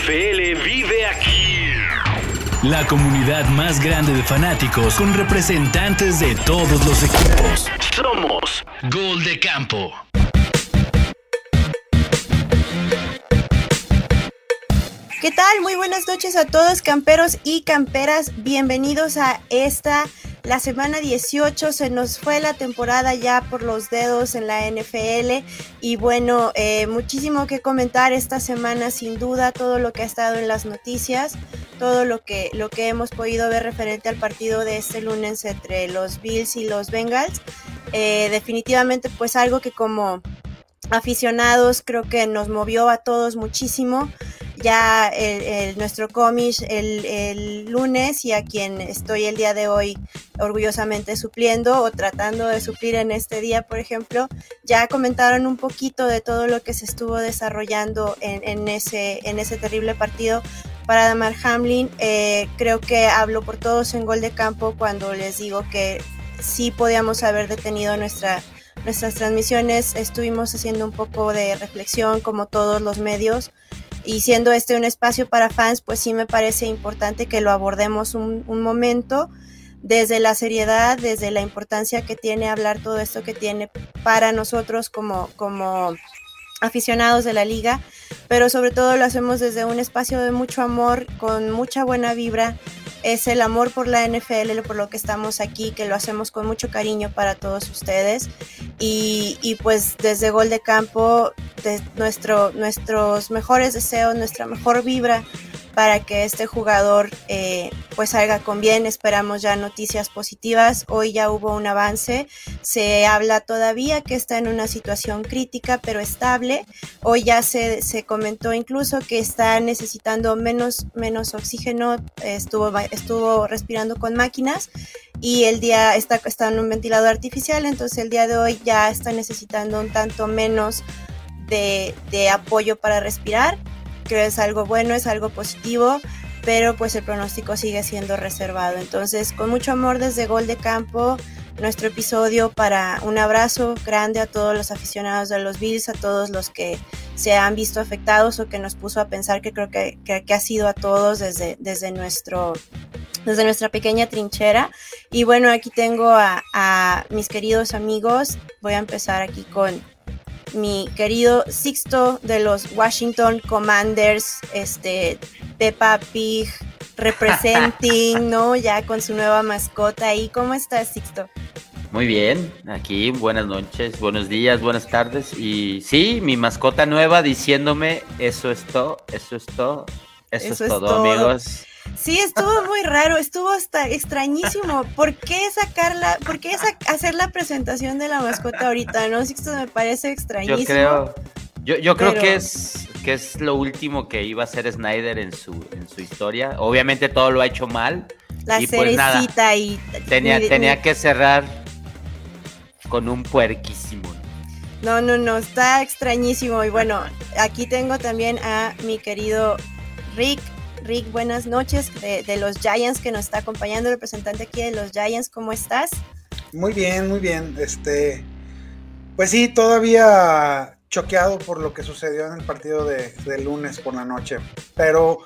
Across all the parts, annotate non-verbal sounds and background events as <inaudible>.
NFL vive aquí. La comunidad más grande de fanáticos con representantes de todos los equipos. Somos Gol de Campo. ¿Qué tal? Muy buenas noches a todos camperos y camperas. Bienvenidos a esta, la semana 18. Se nos fue la temporada ya por los dedos en la NFL y bueno, eh, muchísimo que comentar esta semana sin duda, todo lo que ha estado en las noticias, todo lo que, lo que hemos podido ver referente al partido de este lunes entre los Bills y los Bengals. Eh, definitivamente pues algo que como aficionados creo que nos movió a todos muchísimo ya el, nuestro cómic el, lunes y a quien estoy el día de hoy orgullosamente supliendo o tratando de suplir en este día, por ejemplo, ya comentaron un poquito de todo lo que se estuvo desarrollando en, ese, en ese terrible partido para Damar Hamlin. Eh, creo que hablo por todos en gol de campo cuando les digo que sí podíamos haber detenido nuestra nuestras transmisiones estuvimos haciendo un poco de reflexión como todos los medios y siendo este un espacio para fans, pues sí me parece importante que lo abordemos un, momento desde la seriedad, desde la importancia que tiene hablar todo esto que tiene para nosotros como, como aficionados de la liga, pero sobre todo lo hacemos desde un espacio de mucho amor, con mucha buena vibra. Es el amor por la NFL, por lo que estamos aquí, que lo hacemos con mucho cariño para todos ustedes. Y, y pues desde Gol de Campo nuestro, nuestros mejores deseos, nuestra mejor vibra para que este jugador eh, pues salga con bien. Esperamos ya noticias positivas. Hoy ya hubo un avance. Se habla todavía que está en una situación crítica pero estable. Hoy ya se, se comentó incluso que está necesitando menos, menos oxígeno. Estuvo, estuvo respirando con máquinas y el día está, está en un ventilador artificial. Entonces el día de hoy ya está necesitando un tanto menos de, apoyo para respirar. Creo es algo bueno, es algo positivo, pero pues el pronóstico sigue siendo reservado. Entonces, con mucho amor desde Gol de Campo, nuestro episodio para un abrazo grande a todos los aficionados de los Bills, a todos los que se han visto afectados o que nos puso a pensar que creo que, que, ha sido a todos desde, desde, nuestro, desde nuestra pequeña trinchera. Y bueno, aquí tengo a mis queridos amigos. Voy a empezar aquí con, mi querido Sixto de los Washington Commanders, este Peppa Pig representing, <laughs> ¿no? Ya con su nueva mascota ahí. ¿Cómo estás, Sixto? Muy bien, aquí buenas noches, buenos días, buenas tardes. Y sí, mi mascota nueva diciéndome, eso es todo, eso es todo, eso, es, todo, amigos. Sí, estuvo muy raro, estuvo hasta extrañísimo. ¿Por qué sacarla, por qué hacer la presentación de la mascota ahorita? No, sí, esto me parece extrañísimo. Yo creo, yo, yo creo que es que es lo último que iba a hacer Snyder en su, en su historia. Obviamente todo lo ha hecho mal. La y pues y tenía, tenía que cerrar con un puerquísimo. No, no, no, está extrañísimo. Y bueno, aquí tengo también a mi querido Rick Rick, buenas noches de, los Giants que nos está acompañando, representante aquí de los Giants, ¿cómo estás? Muy bien, muy bien. Este, pues sí, todavía choqueado por lo que sucedió en el partido de lunes por la noche, pero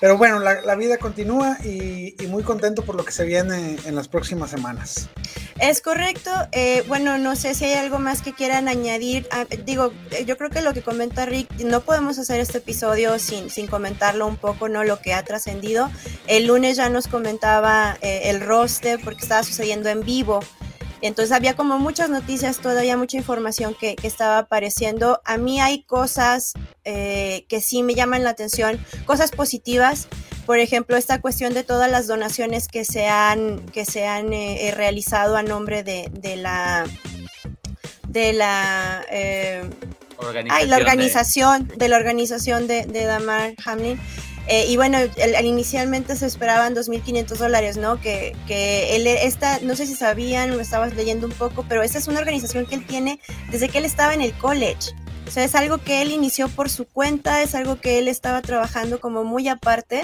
pero bueno, la, vida continúa y, muy contento por lo que se viene en las próximas semanas. Es correcto. Eh, bueno, no sé si hay algo más que quieran añadir. Ah, digo, eh, yo creo que lo que comenta Rick, no podemos hacer este episodio sin, sin comentarlo un poco, ¿no? Lo que ha trascendido. El lunes ya nos comentaba eh, el roster porque estaba sucediendo en vivo. Entonces había como muchas noticias, todavía mucha información que, estaba apareciendo. A mí hay cosas eh, que sí me llaman la atención, cosas positivas. Por ejemplo, esta cuestión de todas las donaciones que se han, que se han eh, realizado a nombre de, la de la eh, organización, la organización de, la organización de, de Damar Hamlin. Eh, y bueno, inicialmente se esperaban 2.500 dólares, ¿no? Que, que él, esta, no sé si sabían, lo estabas leyendo un poco, pero esta es una organización que él tiene desde que él estaba en el college. O sea, es algo que él inició por su cuenta, es algo que él estaba trabajando como muy aparte.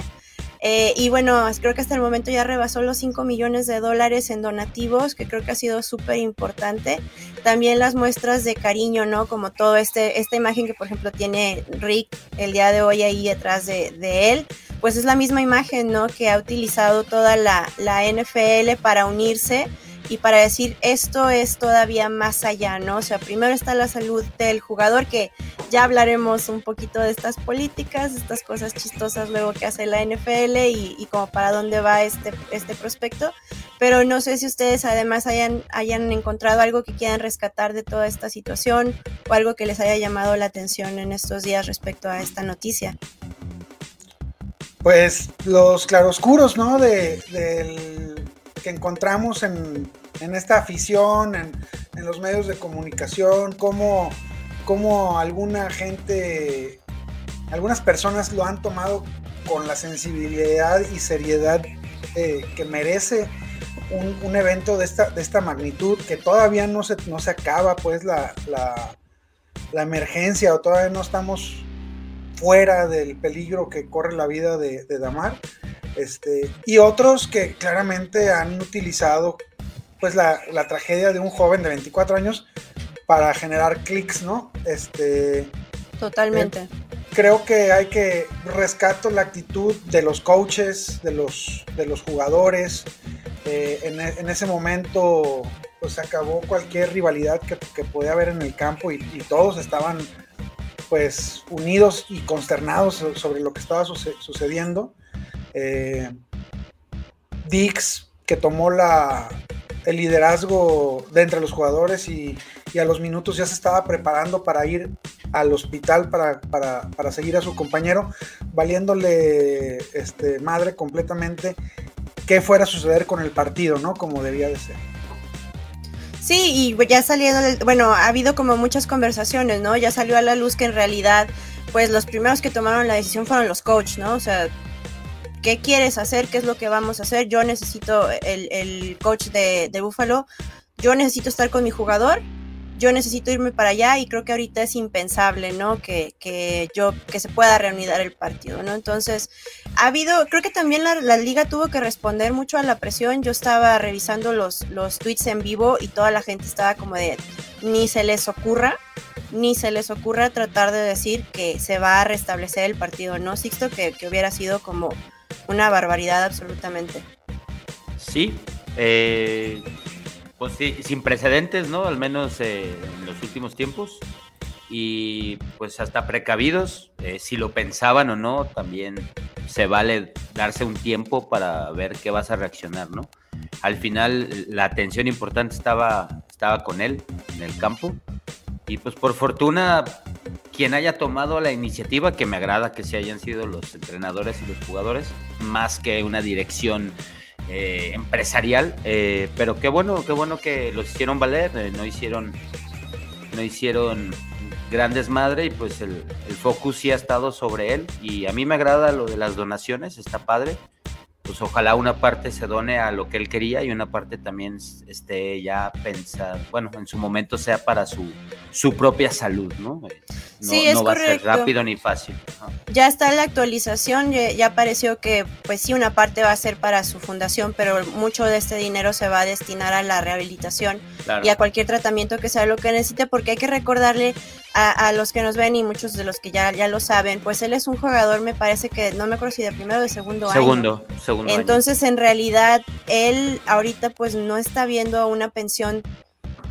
Eh, y bueno, creo que hasta el momento ya rebasó los 5 millones de dólares en donativos, que creo que ha sido súper importante. También las muestras de cariño, ¿no? Como todo este, esta imagen que por ejemplo tiene Rick el día de hoy ahí detrás de, de él, pues es la misma imagen, ¿no? Que ha utilizado toda la, la NFL para unirse y para decir esto es todavía más allá, ¿no? O sea, primero está la salud del jugador, que ya hablaremos un poquito de estas políticas, estas cosas chistosas luego que hace la NFL y, como para dónde va este, este prospecto, pero no sé si ustedes además hayan, hayan encontrado algo que quieran rescatar de toda esta situación o algo que les haya llamado la atención en estos días respecto a esta noticia. Pues los claroscuros, ¿no? De, del que encontramos en, esta afición, en, los medios de comunicación, cómo, cómo alguna gente, algunas personas lo han tomado con la sensibilidad y seriedad eh, que merece un, evento de esta, de esta magnitud, que todavía no se, no se acaba pues la, la emergencia o todavía no estamos fuera del peligro que corre la vida de, de Damar. Este, y otros que claramente han utilizado pues la, tragedia de un joven de 24 años para generar clics, ¿no? Este, Totalmente. Eh, creo que hay que rescato la actitud de los coaches, de los, de los jugadores. Eh, en, ese momento pues acabó cualquier rivalidad que, que podía haber en el campo y, todos estaban pues unidos y consternados sobre lo que estaba sucediendo. Eh, Dix, que tomó la, el liderazgo de entre los jugadores y, a los minutos ya se estaba preparando para ir al hospital para, seguir a su compañero, valiéndole este, madre completamente qué fuera a suceder con el partido, ¿no? Como debía de ser. Sí, y ya saliendo, bueno, ha habido como muchas conversaciones, ¿no? Ya salió a la luz que en realidad, pues los primeros que tomaron la decisión fueron los coaches, ¿no? O sea, ¿qué quieres hacer? ¿Qué es lo que vamos a hacer? Yo necesito el, coach de, de Buffalo, yo necesito estar con mi jugador, yo necesito irme para allá y creo que ahorita es impensable, ¿no? Que, que yo, que se pueda reunir el partido, ¿no? Entonces, ha habido, creo que también la, la, liga tuvo que responder mucho a la presión. Yo estaba revisando los, los tweets en vivo y toda la gente estaba como de, ni se les ocurra, ni se les ocurra tratar de decir que se va a restablecer el partido, ¿no? Sixto, que, que hubiera sido como una barbaridad absolutamente. Sí, eh, pues sí, sin precedentes, ¿no? Al menos eh, en los últimos tiempos. Y pues hasta precavidos, eh, si lo pensaban o no, también se vale darse un tiempo para ver qué vas a reaccionar, ¿no? Al final la atención importante estaba, estaba con él en el campo. Y pues por fortuna quien haya tomado la iniciativa, que me agrada que se hayan sido los entrenadores y los jugadores, más que una dirección eh, empresarial, eh, pero qué bueno, qué bueno que los hicieron valer, eh, no hicieron, no hicieron grandes madre y pues el, el focus sí ha estado sobre él. Y a mí me agrada lo de las donaciones, está padre pues ojalá una parte se done a lo que él quería y una parte también esté ya pensada, bueno, en su momento sea para su, su propia salud, ¿no? No, sí, es va a ser rápido ni fácil. Ya está la actualización, ya, apareció que pues sí, una parte va a ser para su fundación, pero mucho de este dinero se va a destinar a la rehabilitación y a cualquier tratamiento que sea lo que necesite, porque hay que recordarle a, los que nos ven y muchos de los que ya, ya lo saben, pues él es un jugador, me parece que, no me acuerdo si de primero o de segundo, segundo año. Segundo, Entonces, en realidad, él ahorita pues no está viendo una pensión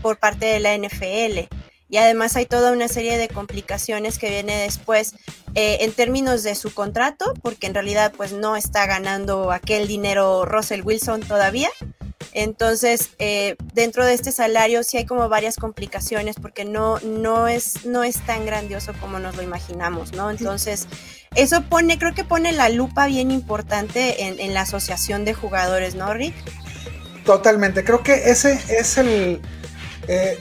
por parte de la NFL. Y además hay toda una serie de complicaciones que viene después eh, en términos de su contrato, porque en realidad pues no está ganando aquel dinero Russell Wilson todavía. Entonces, eh, dentro de este salario sí hay como varias complicaciones porque no, no, es, no es tan grandioso como nos lo imaginamos, ¿no? Entonces, eso pone, creo que pone la lupa bien importante en, la asociación de jugadores, ¿no, Rick? Totalmente, creo que ese es el... Eh,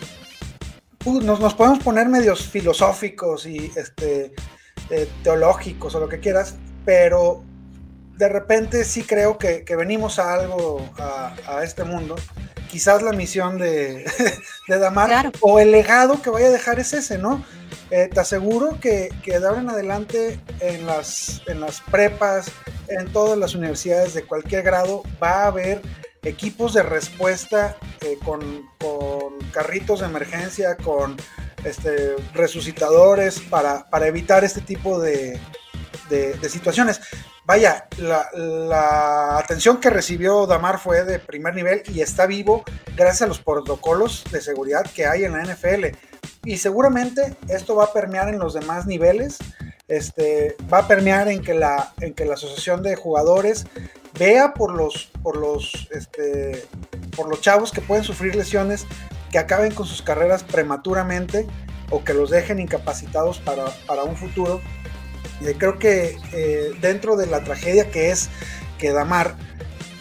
nos, nos, podemos poner medios filosóficos y este, eh, teológicos o lo que quieras, pero de repente sí creo que, venimos a algo, a, este mundo. Quizás la misión de, <laughs> de Damar o el legado que vaya a dejar es ese, ¿no? Eh, te aseguro que, que, de ahora en adelante en las, en las prepas, en todas las universidades de cualquier grado va a haber equipos de respuesta eh, con, carritos de emergencia, con este, resucitadores para, evitar este tipo de, situaciones. Vaya, la, atención que recibió Damar fue de primer nivel y está vivo gracias a los protocolos de seguridad que hay en la NFL. Y seguramente esto va a permear en los demás niveles. Este, va a permear en que, la, en que la asociación de jugadores vea por los, por los, este, por los chavos que pueden sufrir lesiones, que acaben con sus carreras prematuramente o que los dejen incapacitados para, un futuro. Y creo que eh, dentro de la tragedia que es que Damar,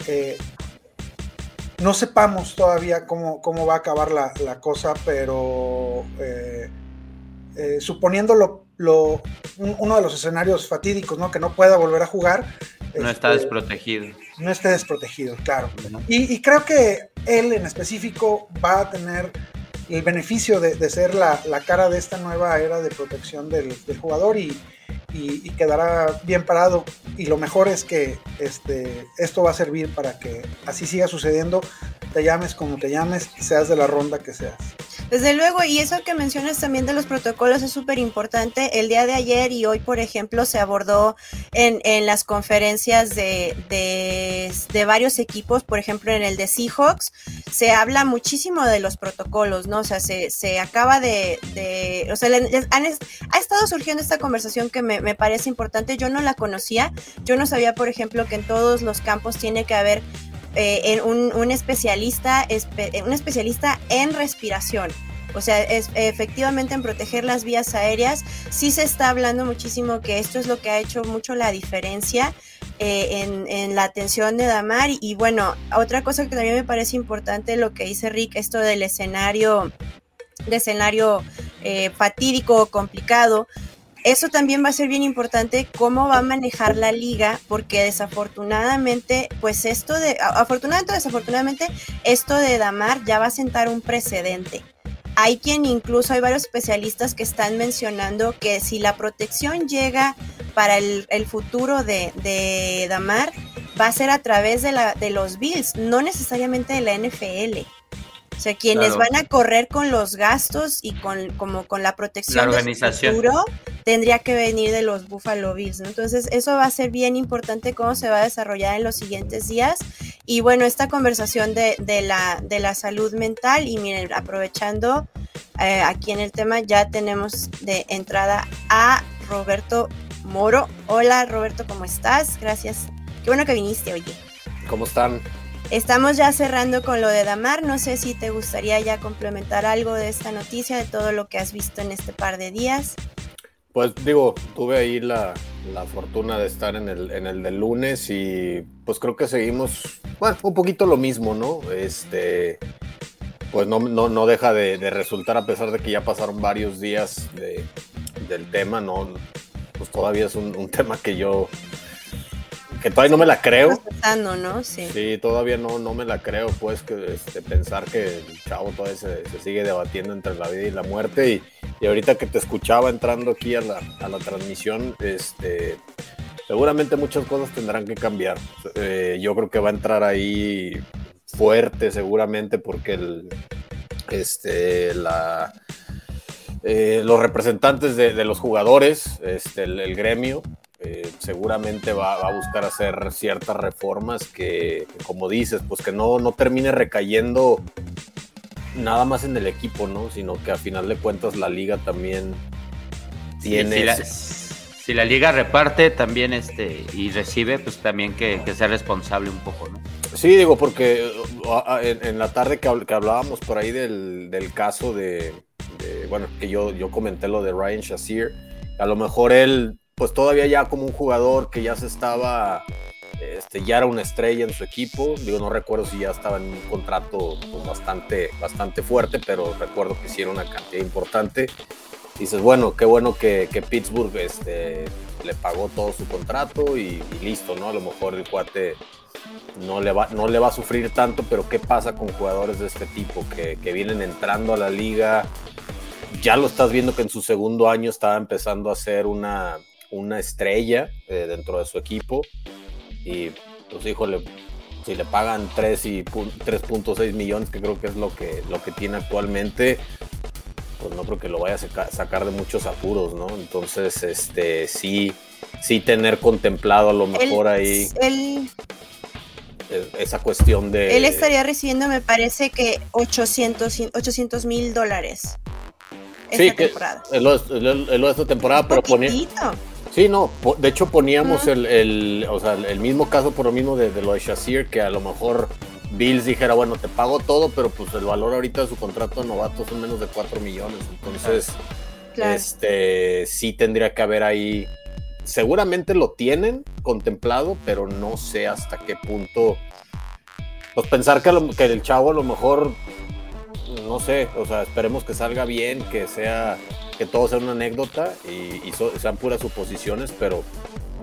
eh, no sepamos todavía cómo, cómo, va a acabar la, cosa, pero eh, suponiendo uno de los escenarios fatídicos, ¿no? que no pueda volver a jugar, no está este, desprotegido. No está desprotegido, claro. Y, creo que él en específico va a tener el beneficio de, ser la, cara de esta nueva era de protección del, jugador y, quedará bien parado. Y lo mejor es que este, esto va a servir para que así siga sucediendo, te llames como te llames, seas de la ronda que seas. Desde luego, y eso que mencionas también de los protocolos es súper importante. El día de ayer y hoy, por ejemplo, se abordó en, en las conferencias de, de, varios equipos, por ejemplo, en el de Seahawks, se habla muchísimo de los protocolos, ¿no? O sea, se, se acaba de, de o sea, ha estado surgiendo esta conversación que me, me parece importante. Yo no la conocía, yo no sabía, por ejemplo, que en todos los campos tiene que haber eh, un, especialista, un especialista en respiración. O sea, es, efectivamente en proteger las vías aéreas, sí se está hablando muchísimo que esto es lo que ha hecho mucho la diferencia eh, en, la atención de Damar. Y, bueno, otra cosa que también me parece importante, lo que dice Rick, esto del escenario, de escenario eh, fatídico o complicado, eso también va a ser bien importante cómo va a manejar la liga, porque desafortunadamente, pues esto de, afortunadamente o desafortunadamente, esto de Damar ya va a sentar un precedente. Hay quien incluso, hay varios especialistas que están mencionando que si la protección llega para el, futuro de, de, Damar, va a ser a través de, la, de los Bills, no necesariamente de la NFL. O sea, quienes van a correr con los gastos y con como con la protección la organización. del futuro tendría que venir de los Buffalo Bills, ¿no? Entonces, eso va a ser bien importante cómo se va a desarrollar en los siguientes días. Y bueno, esta conversación de, de la, de la salud mental y miren, aprovechando eh, aquí en el tema ya tenemos de entrada a Roberto Moro. Hola Roberto, ¿cómo estás? Gracias. Qué bueno que viniste, oye. ¿Cómo están? Estamos ya cerrando con lo de Damar. No sé si te gustaría ya complementar algo de esta noticia, de todo lo que has visto en este par de días. Pues digo, tuve ahí la, fortuna de estar en el, en el del lunes y pues creo que seguimos, bueno, un poquito lo mismo, ¿no? Este, pues no, no, deja de, resultar a pesar de que ya pasaron varios días del tema, ¿no? Pues todavía es un tema que yo que todavía no me la creo. ¿no? Sí. todavía no, no me la creo, pues, que este, pensar que el chavo todavía se, sigue debatiendo entre la vida y la muerte. Y, y ahorita que te escuchaba entrando aquí a la, a la transmisión, este, seguramente muchas cosas tendrán que cambiar. Eh, yo creo que va a entrar ahí fuerte, seguramente, porque el, este, la, eh, los representantes de, de, los jugadores, este, el gremio, eh, seguramente va, a buscar hacer ciertas reformas que, como dices, pues que no, no termine recayendo nada más en el equipo, ¿no? Sino que a final de cuentas la liga también tiene... si, la, liga reparte también este y recibe, pues también que, sea responsable un poco, ¿no? Sí, digo, porque en, la tarde que, hablábamos por ahí del, caso de, bueno, que yo, yo comenté lo de Ryan Shazier, a lo mejor él pues todavía ya como un jugador que ya se estaba, este, ya era una estrella en su equipo, digo, no recuerdo si ya estaba en un contrato pues, bastante, bastante fuerte, pero recuerdo que era una cantidad importante. dices, bueno, qué bueno que, Pittsburgh este, le pagó todo su contrato y, listo, ¿no? A lo mejor el cuate no le, va, no le va a sufrir tanto, pero ¿qué pasa con jugadores de este tipo que, que vienen entrando a la liga? Ya lo estás viendo que en su segundo año estaba empezando a ser una, una estrella eh, dentro de su equipo y pues híjole, si le pagan 3 y 3.6 millones, que creo que es lo que, lo que tiene actualmente, pues no creo que lo vaya a sacar de muchos apuros, ¿no? Entonces, este, sí, sí tener contemplado a lo mejor ahí él, esa cuestión de... Él estaría recibiendo, me parece que 800 mil dólares. Sí, que es lo, de esta temporada, pero ponía... Sí, no, de hecho poníamos el, el, o sea, el mismo caso por lo mismo de, lo de Shazir, que a lo mejor Bills dijera, bueno, te pago todo, pero pues el valor ahorita de su contrato novato son menos de 4 millones. Entonces, este sí tendría que haber ahí. Seguramente lo tienen contemplado, pero no sé hasta qué punto. Pues pensar que, que el chavo a lo mejor, no sé, o sea, esperemos que salga bien, que sea, que todo sea una anécdota y, sean puras suposiciones, pero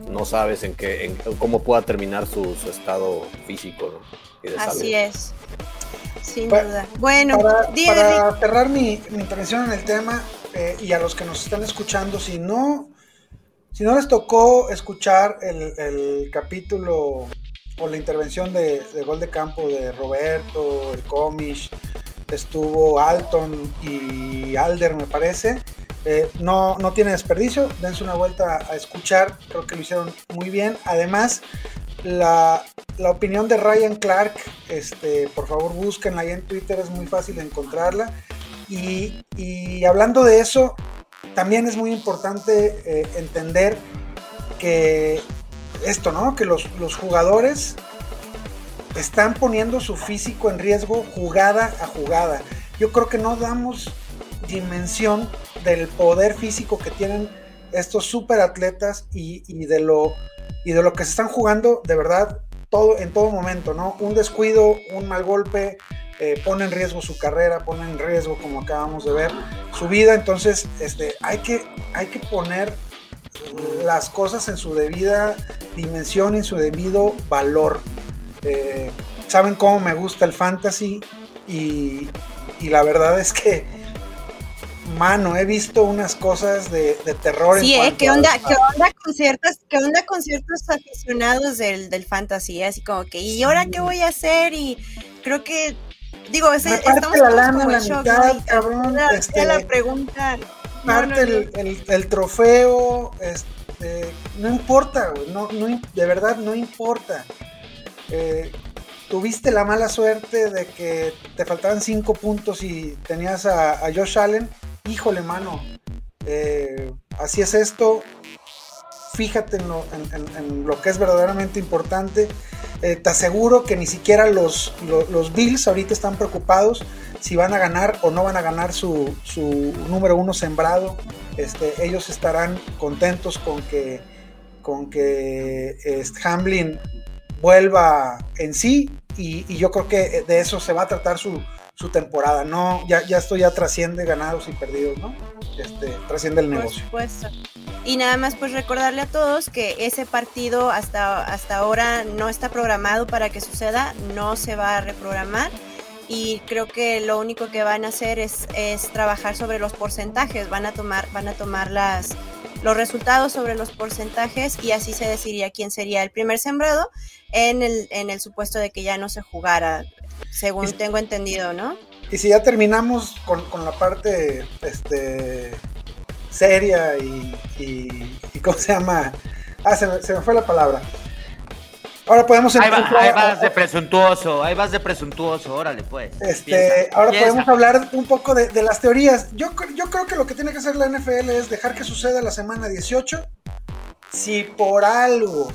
no sabes en qué, en cómo pueda terminar su, estado físico, ¿no? Así es. Sin duda. Bueno, para, cerrar mi, intervención en el tema eh, y a los que nos están escuchando, si no, si no les tocó escuchar el, capítulo o la intervención de, Gol de Campo de Roberto, el Comish, estuvo Alton y Alder, me parece. Eh, no, no tiene desperdicio, dense una vuelta a escuchar, creo que lo hicieron muy bien. Además, la, opinión de Ryan Clark, este, por favor búsquenla ahí en Twitter, es muy fácil de encontrarla. Y, hablando de eso, también es muy importante eh, entender que esto, ¿no? Que los, los, jugadores están poniendo su físico en riesgo jugada a jugada. Yo creo que no damos dimensión del poder físico que tienen estos super atletas y, de lo y de lo que se están jugando de verdad todo en todo momento, ¿no? Un descuido, un mal golpe eh, pone en riesgo su carrera, pone en riesgo, como acabamos de ver, su vida. Entonces, este, hay que, hay que poner las cosas en su debida dimensión, en su debido valor. Eh, Saben cómo me gusta el fantasy y, y la verdad es que mano, he visto unas cosas de, terror. Sí, ¿eh? ¿Qué onda, ¿qué onda con ciertas, qué onda con ciertos aficionados del, del fantasy? Así como que, ¿y ahora qué voy a hacer? Y creo que, digo, es, estamos la lana la mitad, cabrón. Este, la pregunta. Parte el, el, trofeo, este, no importa, no, no, de verdad no importa. Eh, tuviste la mala suerte de que te faltaban cinco puntos y tenías a, Josh Allen híjole, mano, eh, así es esto, fíjate en lo, que es verdaderamente importante. Eh, te aseguro que ni siquiera los, Bills ahorita están preocupados si van a ganar o no van a ganar su, número uno sembrado. Este, ellos estarán contentos con que, con que Hamlin vuelva en sí y, y, yo creo que de eso se va a tratar su, su temporada, no, ya, ya esto ya trasciende ganados y perdidos, ¿no? Este, trasciende el negocio. Por supuesto. Y nada más pues recordarle a todos que ese partido hasta, hasta ahora no está programado para que suceda, no se va a reprogramar y creo que lo único que van a hacer es, es trabajar sobre los porcentajes, van a tomar, van a tomar las, los resultados sobre los porcentajes y así se decidiría quién sería el primer sembrado en el, en el supuesto de que ya no se jugara según tengo entendido, ¿no? Y si ya terminamos con, la parte este, seria y, y, ¿cómo se llama? Ah, se me, fue la palabra. Ahora podemos ahí, ahí vas de presuntuoso, ahí vas de presuntuoso, órale pues. Este, ahora podemos hablar un poco de, de, las teorías. Yo, yo creo que lo que tiene que hacer la NFL es dejar que suceda la semana 18. Si por algo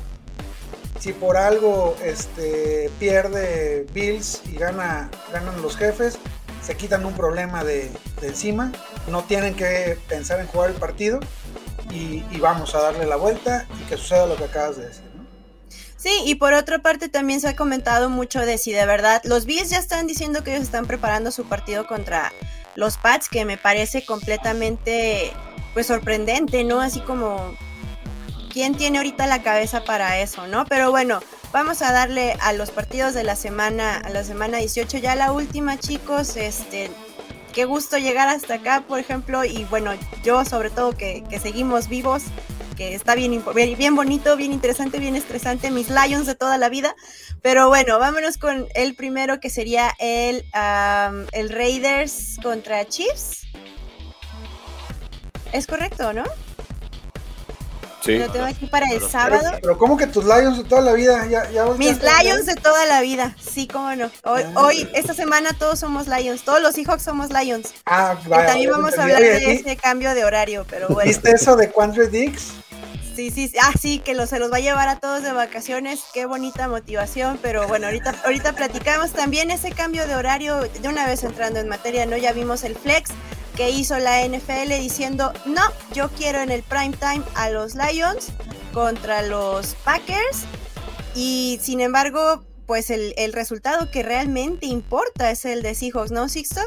si por algo este, pierde Bills y gana, ganan los jefes, se quitan un problema de, encima, no tienen que pensar en jugar el partido y, vamos a darle la vuelta y que suceda lo que acabas de decir. Sí, y por otra parte también se ha comentado mucho de si de verdad los Bills ya están diciendo que ellos están preparando su partido contra los Pats, que me parece completamente pues sorprendente, ¿no? Así como quién tiene ahorita la cabeza para eso, ¿no? Pero bueno, vamos a darle a los partidos de la semana, a la semana 18, ya la última, chicos, este, qué gusto llegar hasta acá, por ejemplo, y bueno, yo sobre todo que, seguimos vivos, está bien, bien, bonito, bien interesante, bien estresante, mis Lions de toda la vida. Pero bueno, vámonos con el primero que sería el, el Raiders contra Chiefs. ¿Es correcto, no? Sí. Lo tengo aquí para el sábado. Pero ¿cómo que tus Lions de toda la vida? Ya, ya Mis ya- Lions de toda la vida, sí, cómo no. Hoy, Ah. hoy, esta semana todos somos Lions, todos los Seahawks somos Lions. Ah, vaya, también ya vamos a hablar de ¿y- ese cambio de horario, pero bueno. ¿Viste eso de Quandre Dix? Sí, sí, sí. Ah, sí, que lo, se los va a llevar a todos de vacaciones. Qué bonita motivación, pero bueno, ahorita, ahorita platicamos también ese cambio de horario, de una vez entrando en materia, ¿no? Ya vimos el flex que hizo la NFL diciendo, no, yo quiero en el prime time a los Lions contra los Packers. Y sin embargo, pues el, el resultado que realmente importa es el de Seahawks, ¿no, Sixto?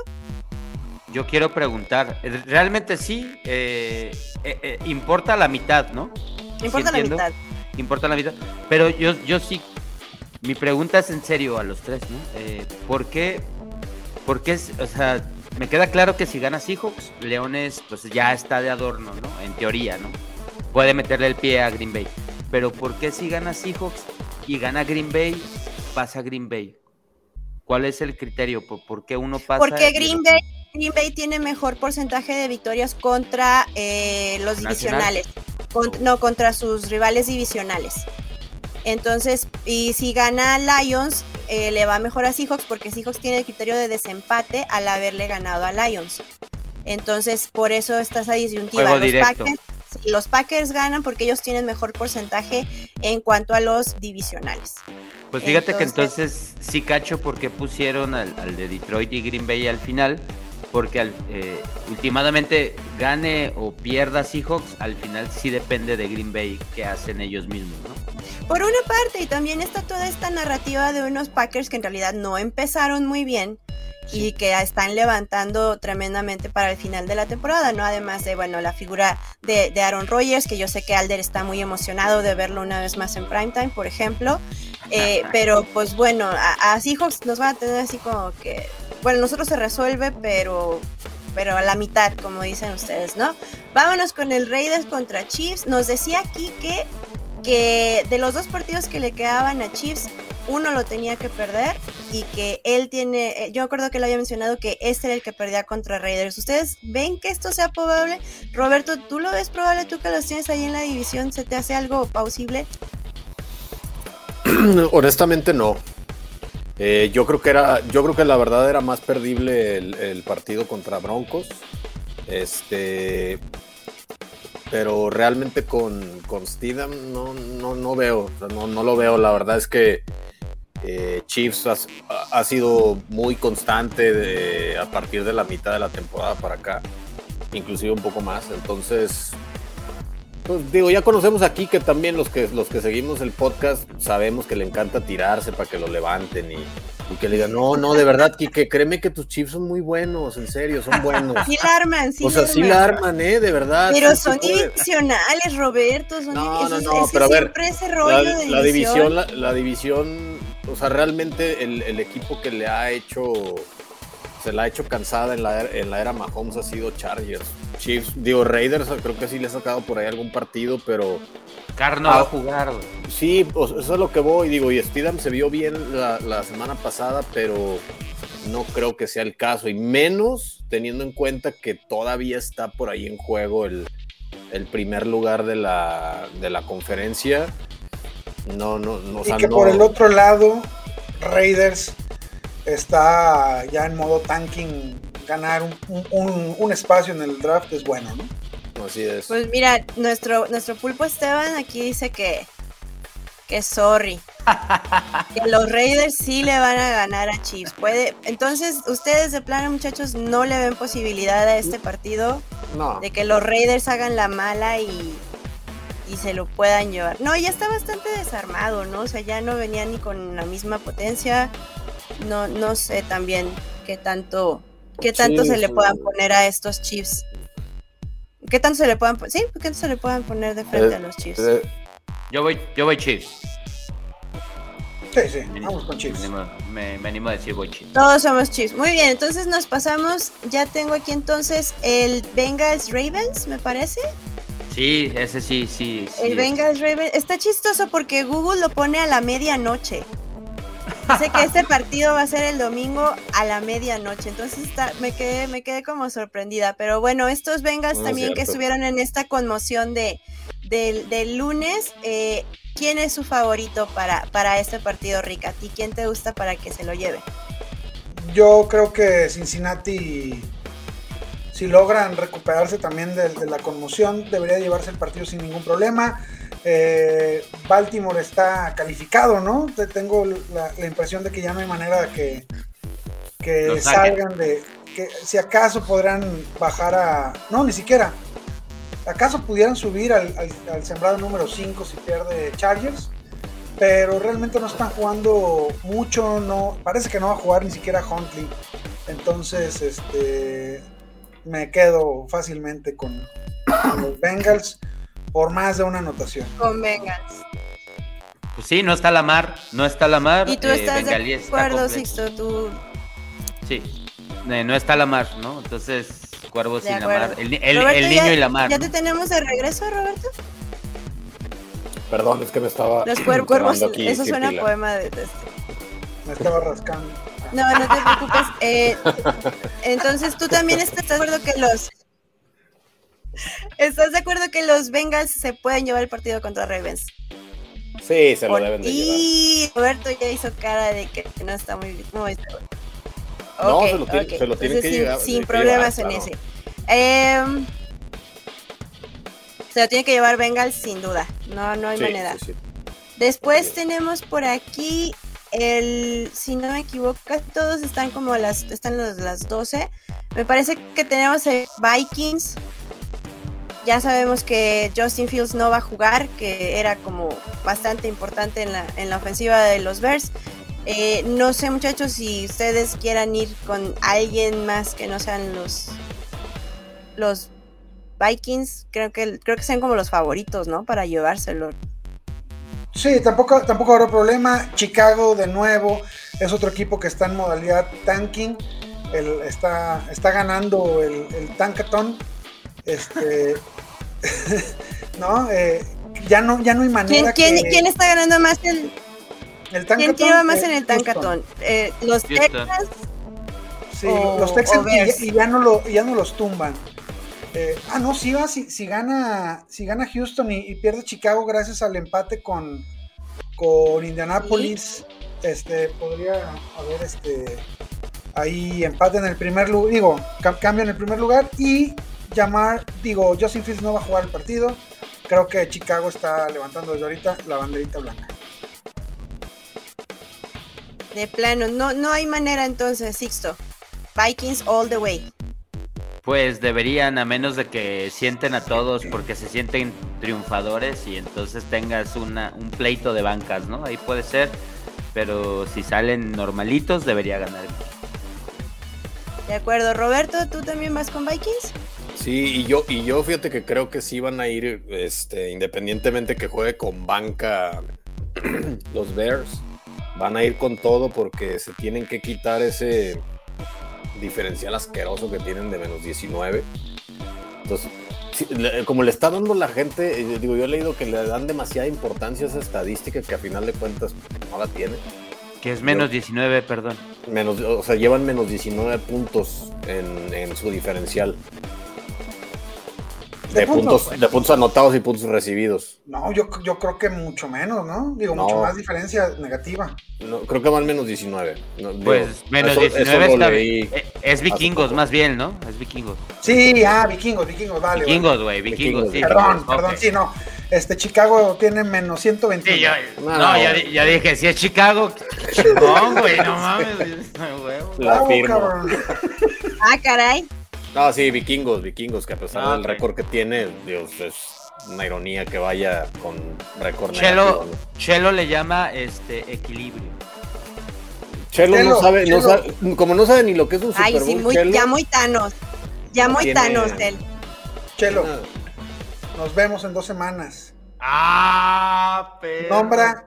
Yo quiero preguntar, eh, realmente sí, eh, eh, eh, importa la mitad, ¿no? Importa la mitad. Importa la mitad, pero yo, yo sí, mi pregunta es en serio a los tres, ¿no? ¿Por qué? ¿Por qué? es- O sea, me queda claro que si gana Seahawks, Leones pues ya está de adorno, ¿no? En teoría, ¿no? Puede meterle el pie a Green Bay. Pero ¿por qué si gana Seahawks y gana Green Bay, pasa Green Bay? ¿Cuál es el criterio? ¿Por, por qué uno pasa? Porque Green Bay, Green Bay tiene mejor porcentaje de victorias contra eh, los Nacional. divisionales, no contra sus rivales divisionales. Entonces, y si gana Lions, eh, le va mejor a Seahawks porque Seahawks tiene el criterio de desempate al haberle ganado a Lions. Entonces, por eso está esa disyuntiva. Los. Packers, sí, los Packers ganan porque ellos tienen mejor porcentaje en cuanto a los divisionales. Pues fíjate que Entonces- sí cacho por qué pusieron al, al de Detroit y Green Bay al final, porque al, eh, últimamente gane o pierda Seahawks, al final sí depende de Green Bay que hacen ellos mismos, ¿no? Por una parte, y también está toda esta narrativa de unos Packers que en realidad no empezaron muy bien y que están levantando tremendamente para el final de la temporada, ¿no? Además de, bueno, la figura de, de Aaron Rodgers, que yo sé que Alder está muy emocionado de verlo una vez más en primetime, por ejemplo. Eh, pero pues bueno, a, a Seahawks nos van a tener así como que, bueno, nosotros se resuelve, pero pero a la mitad, como dicen ustedes, ¿no? Vámonos con el Raiders contra Chiefs. Nos decía aquí que que de los dos partidos que le quedaban a Chiefs, uno lo tenía que perder y que él tiene, eh, yo acuerdo que le había mencionado que este era el que perdía contra Raiders. ¿Ustedes ven que esto sea probable? Roberto, ¿tú lo ves probable? ¿Tú que los tienes ahí en la división? ¿Se te hace algo plausible? <clears throat> Honestamente no. Eh, yo creo que era, yo creo que la verdad era más perdible el, partido contra Broncos. Este, pero realmente con, con Steedham no, no, no veo, no, no lo veo. La verdad es que eh, Chiefs ha, sido muy constante a partir de la mitad de la temporada para acá, inclusive un poco más. Entonces, pues digo, ya conocemos aquí que también los que los que seguimos el podcast sabemos que le encanta tirarse para que lo levanten y, y que le digan, no, no, de verdad, que créeme que tus chips son muy buenos, en serio, son buenos. <laughs> Sí la arman, sí o sea, la sí la arman, ¿eh? De verdad. Pero sí son divisionales, Roberto. Son No, no, no, ese pero a ver, ese rollo La, de la división, la, la división, o sea, realmente el, el equipo que le ha hecho, se la ha hecho cansada en la, era- en la era Mahomes ha sido Chargers. Chiefs, digo, Raiders, creo que sí le ha sacado por ahí algún partido, pero Carr no Ah. va a jugar, güey. Sí, pues eso es lo que voy, digo, y Steedham se vio bien la, la semana pasada, pero no creo que sea el caso, y menos teniendo en cuenta que todavía está por ahí en juego el, el primer lugar de la, de la conferencia. No, no, no. o Y sea, que no- por el otro lado, Raiders está ya en modo tanking. Ganar un, un- espacio en el draft es bueno, ¿no? Así es. Pues mira, nuestro, nuestro pulpo Esteban aquí dice que, que sorry. <laughs> que los Raiders sí le van a ganar a Chiefs. Puede, entonces, ustedes de plano, muchachos, no le ven posibilidad a este partido no. de que los Raiders hagan la mala y, y se lo puedan llevar. No, ya está bastante desarmado, ¿no? O sea, ya no venía ni con la misma potencia. No, no sé también qué tanto, qué tanto Sí, se le sí. puedan poner a estos Chiefs. ¿Qué tanto se le puedan poner? Sí, ¿qué tanto se le puedan poner de frente a los Chiefs? Eh, Yo voy, yo voy Chiefs. Sí, sí, Me vamos con me animo, me, me animo a decir voy Chiefs. Todos somos Chiefs. Muy bien, entonces nos pasamos. Ya tengo aquí entonces el Bengals Ravens, me parece. Sí, ese sí, sí. sí El es. Bengals Ravens. Está chistoso porque Google lo pone a la medianoche. Dice que este partido va a ser el domingo a la medianoche. Entonces está, me quedé, me quedé como sorprendida. Pero bueno, estos Bengals No, también que estuvieron en esta conmoción de, del, del lunes. eh, ¿Quién es su favorito para, para este partido, Rick? ¿A ti quién te gusta para que se lo lleve? Yo creo que Cincinnati, si logran recuperarse también de, de la conmoción, debería llevarse el partido sin ningún problema. Eh, Baltimore está calificado, ¿no? Te- Tengo la, la impresión de que ya no hay manera de que, que salgan de... que si acaso podrán bajar a... No, ni siquiera. ¿Acaso pudieran subir al, al- al sembrado número 5 si pierde Chargers? pero realmente no están jugando mucho, no, parece que no va a jugar ni siquiera Huntley. Entonces, este me quedo fácilmente con, con los Bengals por más de una anotación. Con Bengals. Pues sí, no está la mar, no está la mar. ¿Y tú eh, estás Bengalí de acuerdo. Sixto? Tú Sí, eh, no está la mar, ¿no? Entonces, Cuervo De sin la mar. El, ni- el- Roberto, el niño ya- y la mar. ¿Ya ¿no? te tenemos de regreso, Roberto? Perdón, es que me estaba. Los cuer- cuervos, aquí eso suena a poema de, de- Me estaba rascando. No, no te preocupes. eh, entonces, ¿tú también estás de acuerdo que los... ¿Estás de acuerdo que los Bengals se pueden llevar el partido contra Ravens? Sí, se lo Por- deben de llevar. y Roberto ya hizo cara de que no está muy, muy seguro. No, Ok, se lo tiene- ok. se lo tienen que sin, llevar- sin que problemas llevar, en claro. ese. Em, se lo tiene que llevar Bengals sin duda. No, no hay Sí, manera. sí, sí. Después tenemos por aquí el, si no me equivoco, todos están como a las, están las, las 12. Me parece que tenemos el Vikings. Ya sabemos que Justin Fields no va a jugar, que era como bastante importante en la, en la ofensiva de los Bears. Eh, no sé muchachos si ustedes quieran ir con alguien más que no sean los los Vikings. Creo que creo que sean como los favoritos, ¿no? Para llevárselo. Sí, tampoco, tampoco habrá problema. Chicago de nuevo es otro equipo que está en modalidad tanking. El- está, está ganando el, el tankathon. Este, <laughs> no, Eh, ya no, ya no hay ¿Quién, manera quién, que quién está ganando más el, el quién tankathon, lleva más eh, en el tancatón? Eh, los. Texas. Sí, o- los Texans y, ya- y ya no lo, ya no los tumban. Eh, ah, no, sí va, si, si gana, si gana Houston y, y pierde Chicago gracias al empate con, con Indianapolis, este podría haber este ahí empate en el primer lugar, digo, cam- cambio en el primer lugar y llamar, digo, Justin Fields no va a jugar el partido. Creo que Chicago está levantando desde ahorita la banderita blanca. De plano, no, no hay manera entonces, Sixto. Vikings all the way. Pues deberían, a menos de que sienten a todos porque se sienten triunfadores y entonces tengas una, un pleito de bancas, ¿no? Ahí puede ser, pero si salen normalitos debería ganar. De acuerdo, Roberto, ¿tú también vas con Vikings? Sí, y yo, y yo fíjate que creo que sí van a ir, este, independientemente que juegue con banca <clears throat> los Bears, van a ir con todo porque se tienen que quitar ese diferencial asqueroso que tienen de menos 19. Entonces, como le está dando la gente, eh, digo, yo he leído que le dan demasiada importancia a esa estadística que a final de cuentas no la tiene. Que es menos 19, perdón. Menos, o sea, llevan menos 19 puntos en, en su diferencial. ¿De De, puntos? puntos, de puntos anotados y puntos recibidos. No, yo, yo creo que mucho menos, ¿no? Digo, No. mucho más diferencia negativa. No, creo que van menos 19. No, digo, Pues menos eso- 19 eso está. Eh, Es vikingos más bien, ¿no? Es vikingos. Sí, ah, vikingos, vikingos, vale. Vikingos, güey, vikingos, Vikingos, sí. Perdón, vikingos, perdón, sí, no. Este Chicago tiene menos 121. Sí, yo, No, no, no. ya, ya dije, si es Chicago, <laughs> chingón, güey, no mames. La Bravo, firmo. Ah, caray. No, sí, vikingos, vikingos, que a pesar Ah, del récord que tiene, Dios, es una ironía que vaya con récord Chelo, negativo. ¿no? Chelo le llama este equilibrio. Chelo, Chelo, no sabe, no sabe- como no sabe ni lo que es un Super Ay, Bowl, sí, muy, Chelo, ya muy Thanos. Ya No muy tiene- Thanos él. Chelo, nos vemos en dos semanas. Ah, pero. Nombra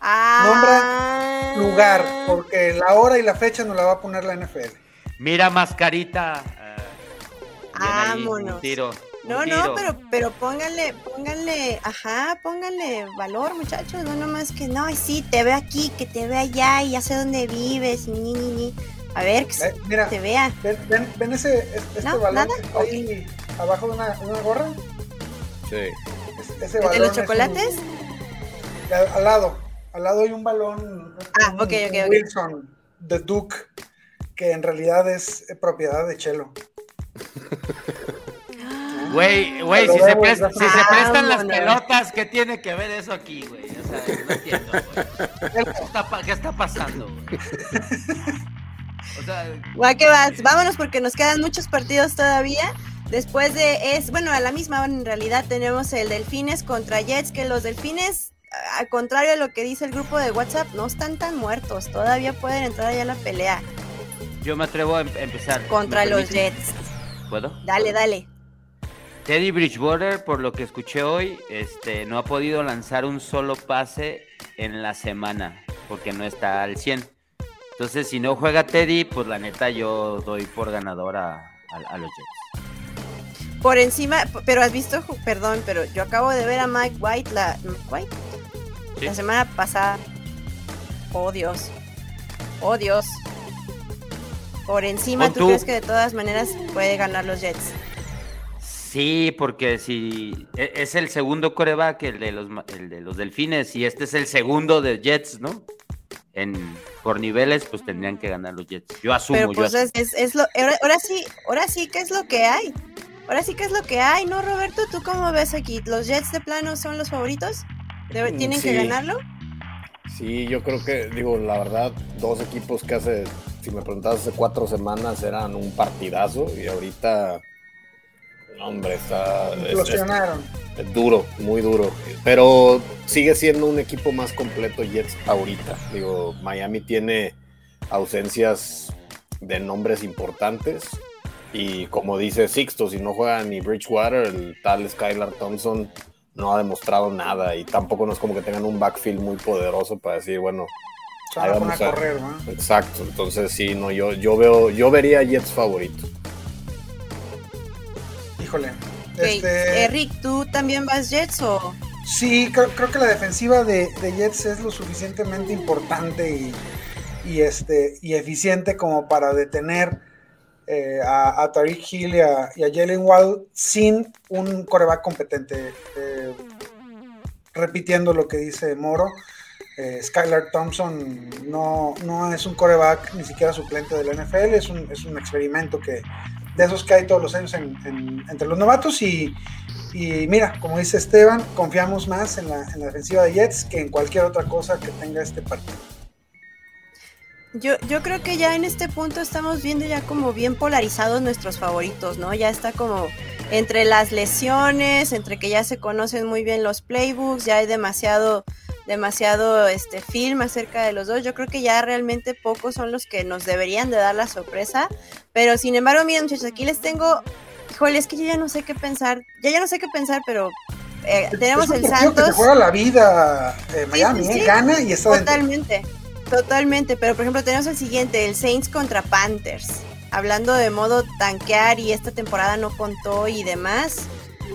Ah. lugar, porque la hora y la fecha nos la va a poner la NFL. Mira, mascarita. Un Vámonos. tiro. No, Un no, tiro. pero, pero pónganle, pónganle, ajá, pónganle valor, muchachos, no nomás que no, sí, te veo aquí, que te veo allá y ya sé dónde vives, ni, ni, ni. A ver, que se Eh, mira, te vea. ven, ven, ven ese es- este No, balón nada. que está ahí abajo de una, una gorra. Sí. Es- ese ¿El de balón los es un- chocolates? al, al lado, al lado hay un balón. Ah, un- ok, ok, un ok. Wilson de Duke, que en realidad es eh, propiedad de Chelo. <laughs> Güey, güey, si, se, si prestan las pelotas, ¿qué tiene que ver eso aquí, güey? O sea, no entiendo, güey. ¿Qué <laughs> está, pa- qué está pasando, güey? O sea, ¿Va que vas? Vámonos porque nos quedan muchos partidos todavía. Después de es, bueno, a la misma hora en realidad tenemos el Delfines contra Jets, que los Delfines, al contrario de lo que dice el grupo de WhatsApp, no están tan muertos, todavía pueden entrar allá a la pelea yo me atrevo a em- empezar. contra ¿Me los permiten? Jets. ¿Puedo? Dale, dale. Teddy Bridgewater, por lo que escuché hoy, este, no ha podido lanzar un solo pase en la semana porque no está al 100. Entonces, si no juega Teddy, pues la neta yo doy por ganador a, a- a los Jets. Por encima, pero has visto, perdón, pero yo acabo de ver a Mike White la, Mike White, Sí. la semana pasada. Oh Dios. Oh Dios. Por encima, ¿tú tú. crees que de todas maneras puede ganar los Jets? Sí, porque si e- es el segundo coreback, el de los ma- el de los delfines, y este es el segundo de Jets, ¿no? En por niveles, pues tendrían que ganar los Jets. Yo asumo, Pero yo pues asumo. es, es, es lo, ahora, ahora sí, ahora sí que es lo que hay. Ahora sí que es lo que hay, ¿no, Roberto? ¿Tú cómo ves aquí? ¿Los Jets de plano son los favoritos? Mm, ¿Tienen que ganarlo? Sí, yo creo que, digo, la verdad, dos equipos que hace, si me preguntabas hace cuatro semanas, eran un partidazo y ahorita, hombre, está es- es- Implosionaron. es duro, muy duro. Pero sigue siendo un equipo más completo Jets ahorita. Digo, Miami tiene ausencias de nombres importantes y como dice Sixto, si no juega ni Bridgewater, el tal Skylar Thompson no ha demostrado nada y tampoco no es como que tengan un backfield muy poderoso para decir, bueno, Se van Ahí a poner vamos a a- correr, ¿no? exacto. Entonces sí, no, yo, yo veo, yo vería Jets favorito. Híjole. Este, Rick, ¿tú también vas Jets o...? Sí, creo, creo que la defensiva de, de Jets es lo suficientemente importante y, y, este, y eficiente como para detener eh, a, a Tariq Hill y a, y a Jalen Waddle sin un coreback competente. Eh, repitiendo lo que dice Moro, eh, Skylar Thompson no, no es un coreback ni siquiera suplente del NFL, es un, es un experimento que de esos que hay todos los años en- entre los novatos y, y mira, como dice Esteban, confiamos más en la, en la defensiva de Jets que en cualquier otra cosa que tenga este partido. Yo, yo creo que ya en este punto estamos viendo ya como bien polarizados nuestros favoritos, ¿no? Ya está como entre las lesiones, entre que ya se conocen muy bien los playbooks, ya hay demasiado, demasiado este film acerca de los dos. Yo creo que ya realmente pocos son los que nos deberían de dar la sorpresa. Pero sin embargo, miren, muchachos, aquí les tengo. Híjole, es que yo ya no sé qué pensar. Ya ya no sé qué pensar, pero eh, tenemos es un el que Santos. te juega la vida eh, Miami, sí, ¿eh? sí. gana y está dentro. Totalmente, totalmente. Pero por ejemplo, tenemos el siguiente, el Saints contra Panthers. Hablando de modo tanquear y esta temporada no contó y demás.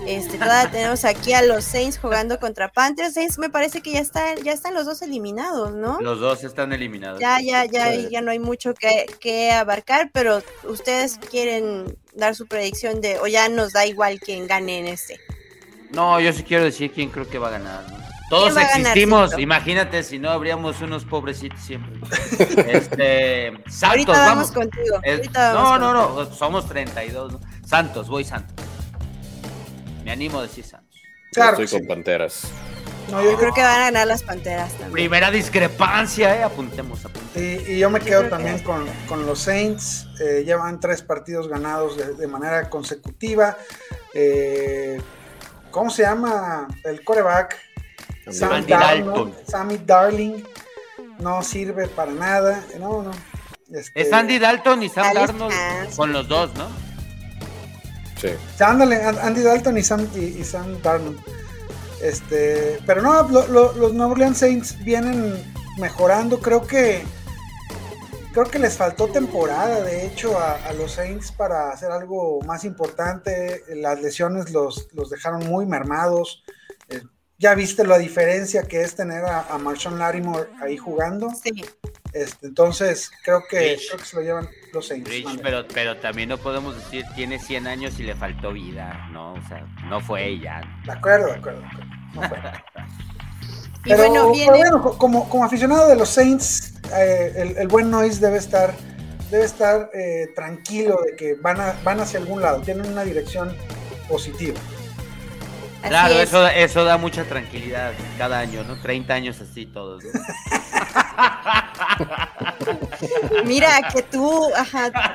Este, todavía tenemos aquí a los Saints jugando contra Panthers. Saints me parece que ya están, ya están los dos eliminados, ¿no? Los dos están eliminados. Ya, ya, ya, ya no hay mucho que, que abarcar, pero ustedes quieren dar su predicción de, o ya nos da igual quién gane en este. No, yo sí quiero decir quién creo que va a ganar. ¿no? Todos ganar, existimos, imagínate si no habríamos unos pobrecitos siempre. <laughs> Este, Santos, Ahorita vamos. vamos contigo. Ahorita no, vamos no, contigo. no, somos 32. ¿no? Santos, voy Santos. Me animo a decir Santos. Claro Yo estoy con Panteras. No, yo Yo creo que van a ganar las Panteras también. Primera discrepancia, eh. Apuntemos, apuntemos. Y, y yo me quedo también con, con los Saints. eh, llevan tres partidos ganados de, de manera consecutiva. Eh, ¿Cómo se llama el coreback? Sam Darnold, Dalton. Sammy Darling. No sirve para nada. No, no. Este, Es Andy Dalton y Sam Darnold con los dos, ¿no? Sí. Ándale, An- Andy Dalton y Sam, y, y Sam Darnold. Este, pero no, lo- lo- los New Orleans Saints vienen mejorando. Creo que creo que les faltó temporada, de hecho, a, a los Saints para hacer algo más importante. Las lesiones los, los dejaron muy mermados. Eh, ya viste la diferencia que es tener a, a Marshawn Lattimore ahí jugando. Sí. Este, entonces, creo que, creo que se lo llevan los Saints. Rich, pero, pero también no podemos decir tiene 100 años y le faltó vida, ¿no? O sea, no fue ella. De acuerdo, de acuerdo. de acuerdo. No fue. <laughs> Y Pero, bueno, pero viene. bueno, como, como aficionado de los Saints, eh, el, el buen Noise debe estar, debe estar eh, tranquilo de que van, a, van hacia algún lado, tienen una dirección positiva. así Claro, es. eso, eso da mucha tranquilidad cada año, ¿no? 30 años así todos. ¿no? <laughs> Mira que tú,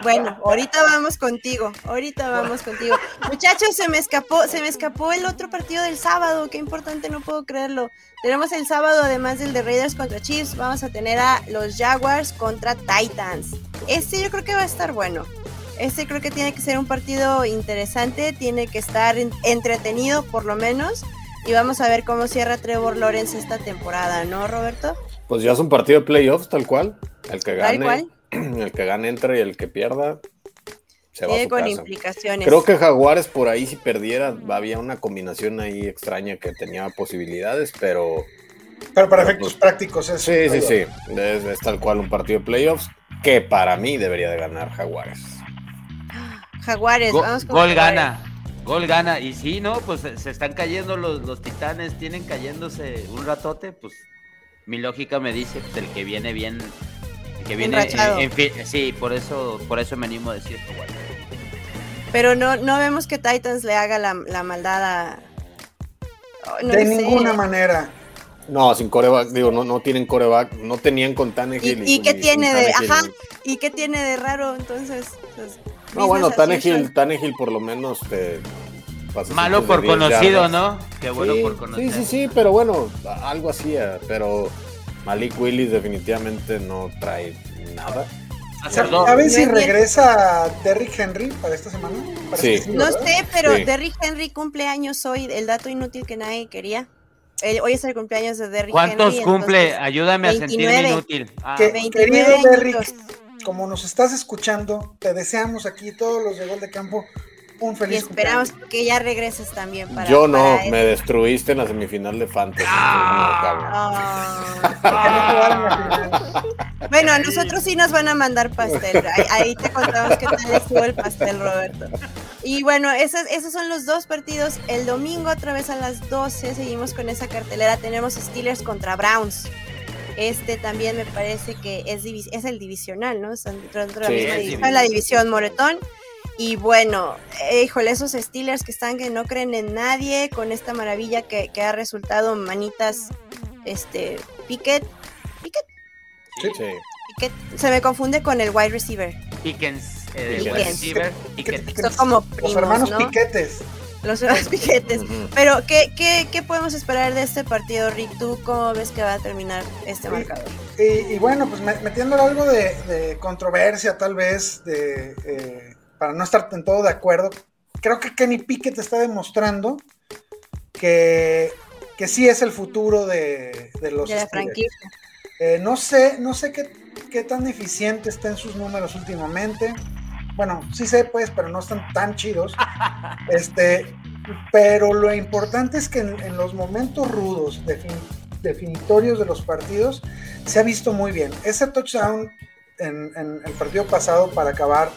bueno, ahorita vamos contigo, ahorita vamos contigo. Muchachos, se me escapó, se me escapó el otro partido del sábado, qué importante, no puedo creerlo. Tenemos el sábado, además del de Raiders contra Chiefs, vamos a tener a los Jaguars contra Titans. Este yo creo que va a estar bueno. Este creo que tiene que ser un partido interesante, tiene que estar en- entretenido por lo menos. Y vamos a ver cómo cierra Trevor Lawrence esta temporada, ¿no, Roberto? Pues ya es un partido de playoffs, tal cual. El que Tal gane, cual. <clears throat> el que gane entra y el que pierda se va a su con casa. implicaciones. Creo que Jaguares por ahí si perdiera había una combinación ahí extraña que tenía posibilidades, pero Pero para Pero, efectos pues, prácticos es sí, sí, sí, es, es tal cual un partido de playoffs que para mí debería de ganar Jaguares. Jaguares, Go- vamos con gol Jaguares. gana. Gol gana. Y sí, ¿no? Pues se se están cayendo los, los titanes, tienen cayéndose un ratote. Pues mi lógica me dice pues, el que viene bien. El que viene en, fin. Sí, por eso, por eso me animo a decir Jaguares. Pero no, no vemos que Titans le haga la, la maldad a. Oh, no de sé. ninguna manera. No, sin coreback, digo, no, no tienen coreback, no tenían con ¿Y, Tannehill. y qué tiene de.? Ajá. ¿Y qué tiene de raro entonces? Pues, No, bueno, Tannehill. Tannehill por lo menos te pasecitos Malo por 10 conocido, yardas. ¿no? Qué bueno sí, por conocido. Sí, sí, sí, pero bueno, a- algo hacía, pero Malik Willis definitivamente no trae nada. ¿Sabes si regresa Derrick Henry para esta semana? Sí. que No sé, pero Sí. Derrick Henry cumple años hoy. El dato inútil que nadie quería. Eh, hoy es el cumpleaños de Derrick ¿Cuántos Henry. cumple? entonces, Ayúdame a 29. sentirme inútil. Ah, Que- 29 querido Derrick, como nos estás escuchando, te deseamos aquí todos los de Gol de Campo un Y feliz esperamos cumpleaños. que ya regreses también para. Yo no, para me destruiste en la semifinal de Fantasy. Ah. No final. <laughs> Bueno, a nosotros sí nos van a mandar pastel. Ahí, ahí te contamos qué tal estuvo el pastel, Roberto. Y bueno, esos, esos son los dos partidos. El domingo, otra vez a las 12, seguimos con esa cartelera. Tenemos Steelers contra Browns. Este también me parece que es, es el divisional, ¿no? Están dentro de la Sí, misma es división, la divisional. división Moretón. Y bueno, eh, híjole, esos Steelers que están que no creen en nadie con esta maravilla que, que ha resultado manitas, este, Pickett, Pickett, Sí. Pickett, se me confunde con el wide receiver. Pickens, eh, Pickens. receiver, Son como Los primos, hermanos ¿no? Piquetes. Los hermanos Piquetes. Pero, ¿qué, qué, ¿qué podemos esperar de este partido, Rick? ¿Tú cómo ves que va a terminar este marcador? Y, y bueno, pues me- metiéndole algo de, de controversia, tal vez, de, eh, para no estar en todo de acuerdo, creo que Kenny Pickett está demostrando que, que sí es el futuro de, de los De la Steelers. franquicia. Eh, no sé, no sé qué, qué tan eficiente están sus números últimamente. Bueno, sí sé, pues, pero no están tan chidos. <laughs> Este, pero lo importante es que en, en los momentos rudos, defin- definitorios de los partidos, se ha visto muy bien. Ese touchdown en, en el partido pasado para acabar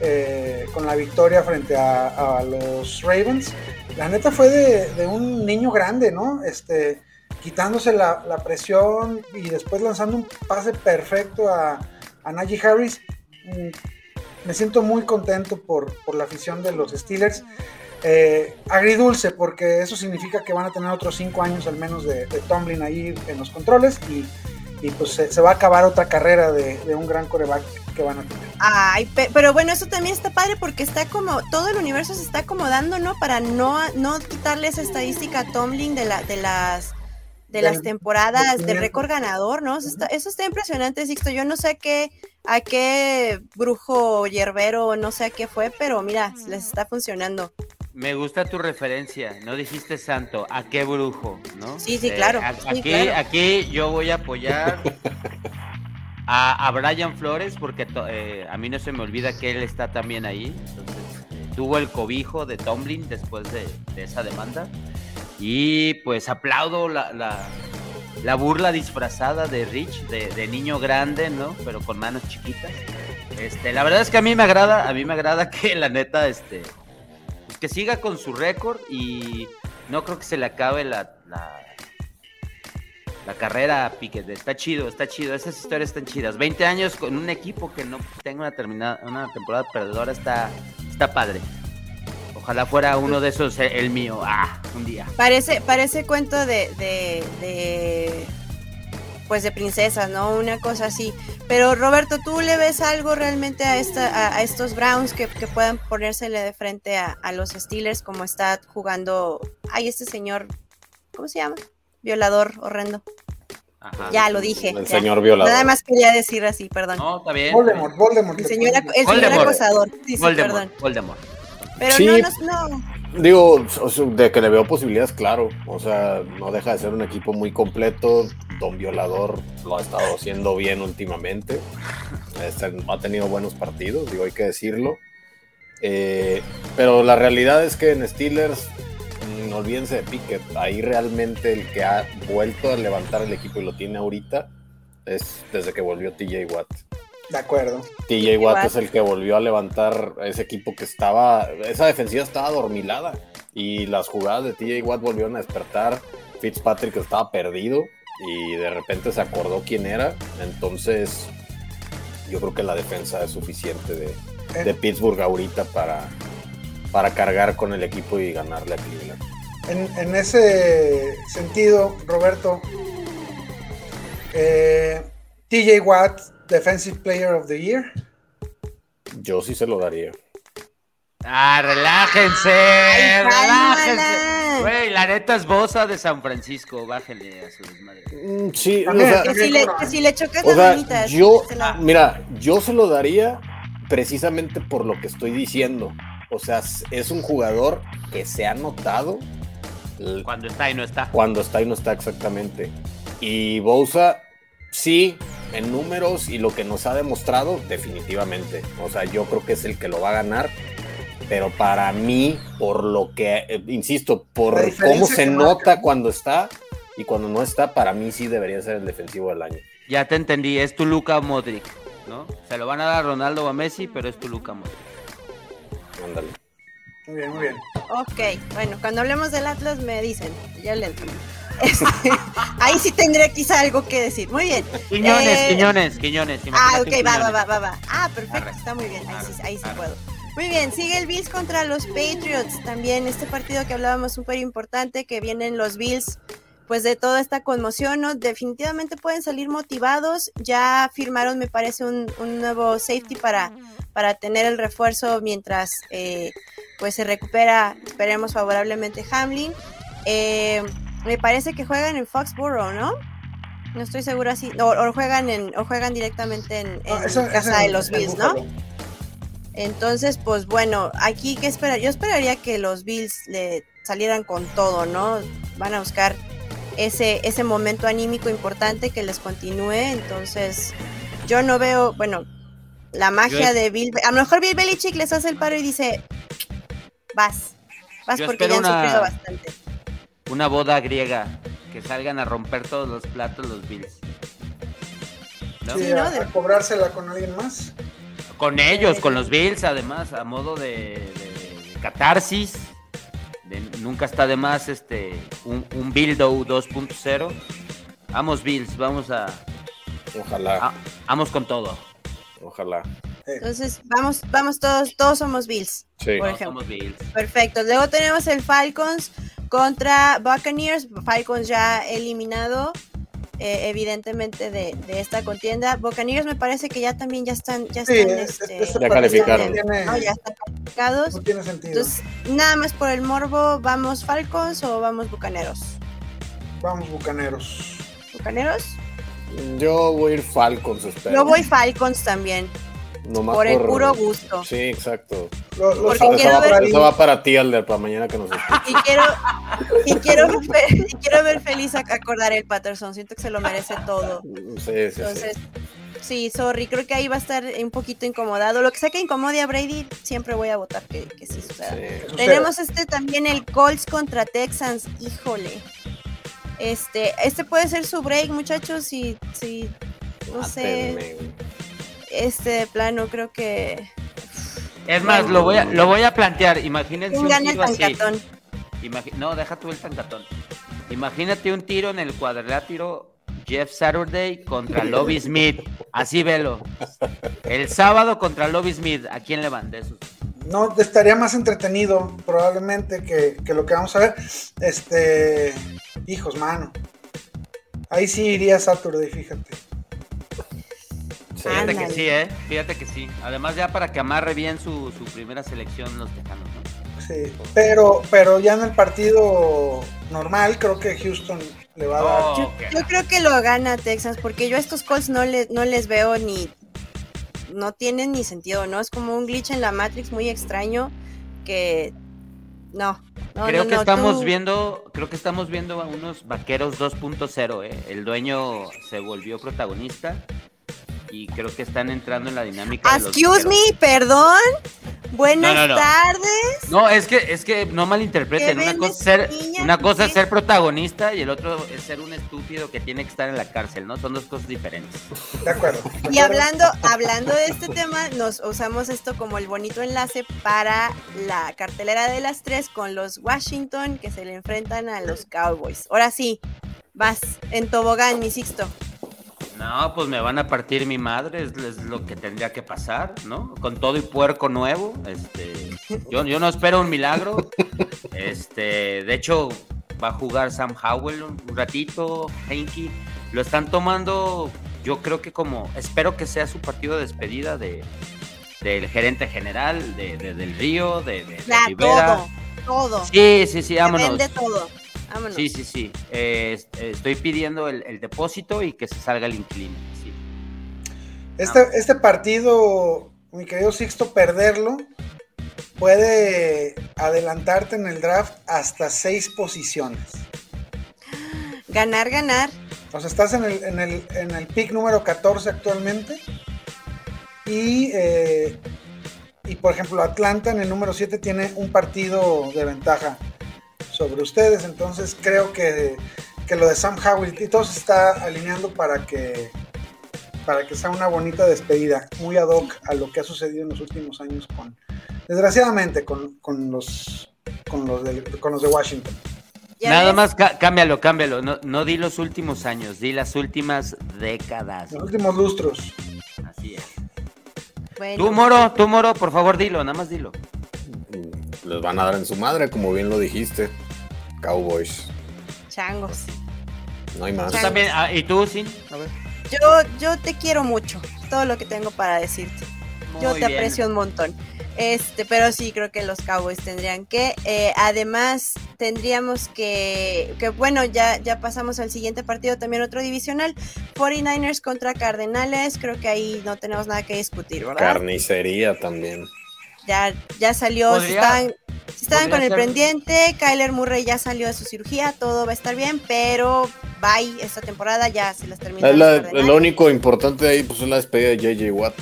eh, con la victoria frente a, los Ravens, la neta fue de, un niño grande, ¿no? Este, quitándose la, la presión y después lanzando un pase perfecto a, a Najee Harris. Mm, Me siento muy contento por, por la afición de los Steelers. Eh, agridulce, porque eso significa que van a tener otros cinco años al menos de, de Tomlin ahí en los controles y, y pues se, se va a acabar otra carrera de, de un gran coreback que van a tener. Ay, pe- pero bueno, eso también está padre porque está como, todo el universo se está acomodando, ¿no? Para no, no quitarle esa estadística a Tomlin de, la, de las de las temporadas de récord ganador, ¿no? Eso está, eso está impresionante, Sixto. Yo no sé a qué, a qué brujo hierbero, no sé a qué fue, pero mira, les está funcionando. Me gusta tu referencia, no dijiste santo, ¿a qué brujo? ¿no? Sí, sí, claro, a- sí, aquí, claro. aquí yo voy a apoyar a, a Brian Flores, porque to- eh, a mí no se me olvida que él está también ahí. Entonces, eh, tuvo el cobijo de Tomlin después de, de esa demanda. Y pues aplaudo la, la, la burla disfrazada de Rich, de, de niño grande, ¿no? Pero con manos chiquitas. Este, la verdad es que a mí me agrada, a mí me agrada <laughs> que la neta, este, pues, que siga con su récord y no creo que se le acabe la, la, carrera a Piquet. Está chido, está chido, esas historias están chidas. 20 años con un equipo que no tenga una, terminada, una temporada perdedora está, está padre. Ojalá fuera uno de esos eh, el mío, ah, un día. Parece, parece cuento de, de, pues de princesas, ¿no? Una cosa así. Pero Roberto, ¿tú le ves algo realmente a esta, a, a estos Browns que, que puedan ponérsele de frente a, a los Steelers como está jugando? Ay, este señor, ¿cómo se llama? Violador horrendo. Ajá. Ya lo dije. El ya. señor violador. Nada más quería decir así, perdón. No, está bien. Voldemort, Voldemort. El señor, acosador. Sí, sí, Voldemort, perdón. Voldemort. Pero Sí. no, no, no. Digo, de que le veo posibilidades, claro. O sea, no deja de ser un equipo muy completo. Don Violador lo ha estado haciendo bien últimamente. Este, ha tenido buenos partidos, digo, hay que decirlo. Eh, pero la realidad es que en Steelers, mm, olvídense de Pickett. Ahí realmente el que ha vuelto a levantar el equipo y lo tiene ahorita es desde que volvió TJ Watt. De acuerdo. TJ Watt es el que volvió a levantar ese equipo que estaba, esa defensiva estaba dormilada y las jugadas de TJ Watt volvieron a despertar. Fitzpatrick estaba perdido y de repente se acordó quién era. Entonces, yo creo que la defensa es suficiente de, de En, Pittsburgh ahorita para, para cargar con el equipo y ganarle a Cleveland. en- en ese sentido, Roberto, eh, TJ Watt, Defensive Player of the Year. Yo sí se lo daría. Ah, relájense, Ay, relájense. Güey, la neta es Bosa de San Francisco, bájenle a su desmadre. Mm, Sí, o sea, Que si le, que si le chocas O las sea, manitas. yo, se la- mira, yo se lo daría precisamente por lo que estoy diciendo. O sea, es un jugador que se ha notado Cuando está y no está. cuando está y no está exactamente. Y Bousa, sí, en números y lo que nos ha demostrado, definitivamente. O sea, yo creo que es el que lo va a ganar. Pero para mí, por lo que, eh, insisto, por cómo se marca, nota ¿no? cuando está y cuando no está, para mí sí debería ser el defensivo del año. Ya te entendí, es tu Luca Modric, ¿no? Se lo van a dar a Ronaldo o a Messi, pero es tu Luca Modric. Ándale. Muy bien, muy bien. Ok, bueno, cuando hablemos del Atlas me dicen, ya le entro. Este, <laughs> ahí sí tendré quizá algo que decir. Muy bien. Quiñones, Eh, Quiñones, Quiñones. Ah, ok, va, va, va, va, va. Ah, perfecto, Arre. está muy bien. Ahí sí, Arre, ahí sí arre. puedo. Muy bien, sigue el Bills contra los Patriots. También este partido que hablábamos súper importante, que vienen los Bills, pues de toda esta conmoción, ¿no? Definitivamente pueden salir motivados. Ya firmaron, me parece, un, un nuevo safety para, para tener el refuerzo mientras eh, pues se recupera, esperemos favorablemente Hamlin. Eh, me parece que juegan en Foxborough, ¿no? No estoy segura si. O, o juegan en, o juegan directamente en, en Ah, casa de los Bills, ¿no? Entonces, pues bueno, aquí que esperar, yo esperaría que los Bills le salieran con todo, ¿no? Van a buscar ese, ese momento anímico importante que les continúe. Entonces, yo no veo, bueno, la magia de Bill. A lo mejor Bill Belichick les hace el paro y dice, vas, vas porque ya han una- sufrido bastante. Una boda griega. Que salgan a romper todos los platos los Bills. ¿No? Sí, a, De- a cobrársela con alguien más. Con ellos, con los Bills, además, a modo de, de catarsis. De- nunca está de más este un, un Bildo 2.0. Vamos, Bills, vamos a, Ojalá, a- Vamos con todo. ojalá. Entonces, vamos, vamos todos, todos somos Bills. Sí. Por Todos ejemplo. somos Bills. Perfecto. Luego tenemos el Falcons contra Buccaneers. Falcons ya eliminado, eh, evidentemente, de, de esta contienda. Buccaneers me parece que ya también ya están, ya Sí, están, este- este, este Ya calificaron. No tiene, no, ya están calificados. no tiene sentido. Entonces, nada más por el morbo, ¿vamos Falcons o vamos Bucaneros? Vamos, bucaneros. ¿Bucaneros? Yo voy a ir Falcons, espero. Yo voy Falcons también, Nomás por el puro gusto. Sí, exacto. Lo- Porque quiero va, ver- eso va para ti, Alder, para mañana que nos escuches. Y quiero, y quiero, ver, y quiero ver feliz a acordar el Patterson. Siento que se lo merece todo. Sí, sí. Entonces, Sí, sorry, creo que ahí va a estar un poquito incomodado. Lo que sea que incomode a Brady, siempre voy a votar que, que sí suceda. Sí. Tenemos este también el Colts contra Texans, híjole. Este, este puede ser su break, muchachos, si, si no sé, Mátenme, güey. Este de plano creo que Es más, lo voy a, lo voy a plantear. Imagínense ¿quién un el tiro así. no, deja tú el tancatón. Imagínate un tiro en el cuadrilátero Jeff Saturday contra Lobby Smith. Así velo. El sábado contra Lobby Smith. ¿A quién le van de esos? No, estaría más entretenido probablemente que, que lo que vamos a ver. Este, hijos, mano. Ahí sí iría Saturday, fíjate. Fíjate Ándale. que sí, ¿eh? Fíjate que sí. Además, ya para que amarre bien su, su primera selección los tejanos, ¿no? Sí, pero, pero ya en el partido normal creo que Houston le va a dar. Oh, Yo, creo que lo gana Texas, porque yo a estos Colts no, le, no les veo ni. No tienen ni sentido, ¿no? Es como un glitch en la Matrix muy extraño que. No. no creo no, que no, estamos tú- viendo, creo que estamos viendo a unos vaqueros 2.0, ¿eh? El dueño se volvió protagonista y creo que están entrando en la dinámica de los Excuse me, perdón. Buenas No, no, no. tardes. No, es que, es que no malinterpreten. ¿Qué Una cosa, es ser, una cosa es ser protagonista y el otro es ser un estúpido que tiene que estar en la cárcel, ¿no? Son dos cosas diferentes. De acuerdo. Y hablando, hablando de este tema, nos usamos esto como el bonito enlace para la cartelera de las tres con los Washington que se le enfrentan a los Cowboys. Ahora sí, vas en tobogán, mi Sixto. No, pues me van a partir mi madre, es, es lo que tendría que pasar, ¿no? Con todo y puerco nuevo, este, yo, yo no espero un milagro, este, de hecho va a jugar Sam Howell un, ratito, Heinke, lo están tomando, yo creo que como, espero que sea su partido de despedida de del gerente general, de, de- del Río, de, de- de todo, todo. Sí, sí, sí, vámonos. todo. Vámonos. Sí, sí, sí. Eh, est- estoy pidiendo el, el depósito y que se salga el inquilino. Sí. Este, este partido, mi querido Sixto, perderlo puede adelantarte en el draft hasta seis posiciones. Ganar, ganar. O sea, estás en el, en el, en el pick número 14 actualmente. Y, eh, y por ejemplo, Atlanta en el número 7 tiene un partido de ventaja sobre ustedes. Entonces creo que, que lo de Sam Howell y todo se está alineando para que, para que sea una bonita despedida, muy ad hoc a lo que ha sucedido en los últimos años con, desgraciadamente, con, con los, con, los de, con los de Washington. ¿Ya Nada ves? más cá- cámbialo, cámbialo. No, no di los últimos años, di las últimas décadas. Los últimos lustros. Así es. Bueno, Tú, Moro, tú, Moro, por favor, dilo, nada más dilo. Les van a dar en su madre, como bien lo dijiste. Cowboys. changos. No hay más. Changos. también, ah, ¿y tú, sí? A ver. Yo, yo te quiero mucho. Todo lo que tengo para decirte. Yo te bien. aprecio un montón. Este, pero sí creo que los Cowboys tendrían que. eh, además, tendríamos que. Que bueno, ya, ya pasamos al siguiente partido, también otro divisional. 49ers contra Cardenales. Creo que ahí no tenemos nada que discutir, ¿verdad? Carnicería también. Ya, ya salió. Si Podría- si estaban con el ser- pendiente, Kyler Murray ya salió de su cirugía, todo va a estar bien, pero bye esta temporada ya se las termina. Es la- lo único importante de ahí pues, es la despedida de JJ Watt.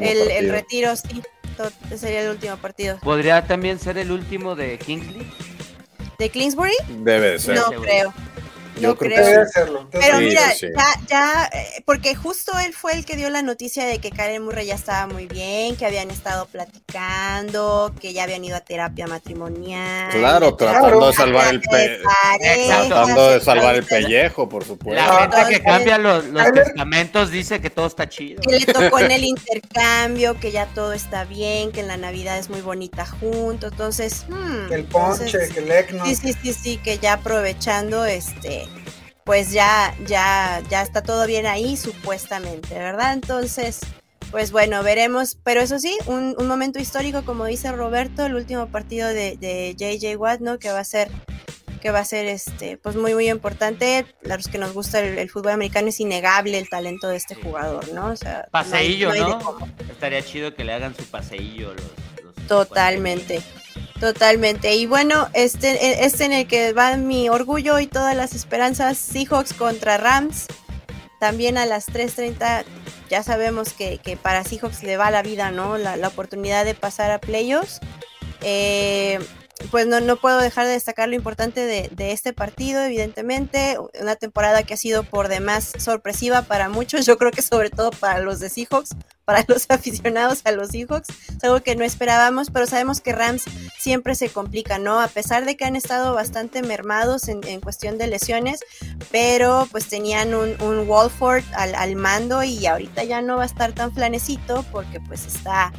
El, retiro, sí. to- sería el último partido. ¿Podría también ser el último de Kingsley? ¿De Clinsbury? Debe de ser. No seguro. creo. Yo No creo que. Debe hacerlo. Pero Sí, mira, sí. ya, ya, eh, porque justo él fue el que dio la noticia de que Karen Murray ya estaba muy bien, que habían estado platicando, que ya habían ido a terapia matrimonial. Claro, tratando de salvar el terapia de pe- pareja, Tratando de salvar el pellejo, por supuesto. La gente que cambia los, los testamentos dice que todo está chido. Que le tocó en el <laughs> intercambio, que ya todo está bien, que en la Navidad es muy bonita juntos, entonces... hmm, el ponche, entonces- que el ECNO. Sí, sí, sí, sí, que ya aprovechando, este, pues ya, ya, ya está todo bien ahí, supuestamente, ¿verdad? Entonces, pues bueno, veremos, pero eso sí, un, un momento histórico, como dice Roberto, el último partido de, de JJ Watt, ¿no? Que va a ser, que va a ser, este, pues muy, muy importante. A los que nos gusta el, el fútbol americano es innegable el talento de este jugador, ¿no? O sea, no hay- Paseillo, no. Estaría chido que le hagan su paseillo los, los Totalmente, totalmente. Y bueno, este, este en el que va mi orgullo y todas las esperanzas, Seahawks contra Rams. también a las 3.30 ya sabemos que, para Seahawks le va la vida, ¿no? La, la oportunidad de pasar a playoffs. Eh, pues no, no puedo dejar de destacar lo importante de, este partido, evidentemente, una temporada que ha sido por demás sorpresiva para muchos, yo creo que sobre todo para los de Seahawks, para <laughs> los aficionados a los Seahawks, es algo que no esperábamos, pero sabemos que Rams siempre se complica, ¿no? A pesar de que han estado bastante mermados en, cuestión de lesiones, pero pues tenían un, un Walford al, al mando y ahorita ya no va a estar tan flanecito porque pues está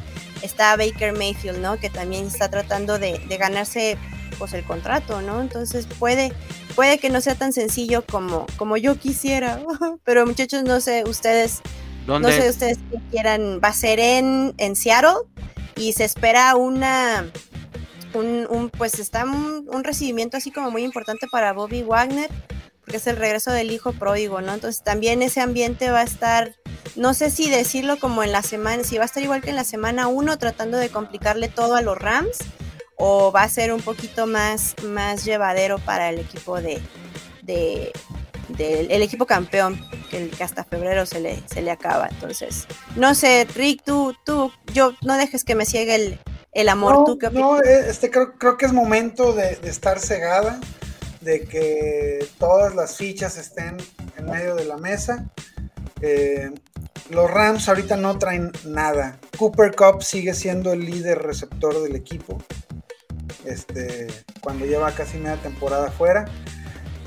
está Baker Mayfield, ¿no? Que también está tratando de, ganarse pues el contrato, ¿no? Entonces puede, puede que no sea tan sencillo como, como yo quisiera, <laughs> pero muchachos, no sé, ustedes, no sé ustedes qué quieran, va a ser en, en Seattle y se espera una, un, pues está un, un, recibimiento así como muy importante para Bobby Wagner, porque es el regreso del hijo pródigo, ¿no? Entonces también ese ambiente va a estar no sé si decirlo como en la semana, si va a estar igual que en la semana 1 tratando de complicarle todo a los Rams o va a ser un poquito más, más llevadero para el equipo de, de, el equipo campeón que, hasta febrero se le, se le acaba. Entonces, no sé, Rick, tú, tú, yo no dejes que me ciegue el, amor. No, ¿Tú no eh, este, creo, creo que es momento de, de estar cegada, de que todas las fichas estén en medio de la mesa. Eh, los Rams ahorita no traen nada. Cooper Cup sigue siendo el líder receptor del equipo. Este, cuando lleva casi media temporada fuera.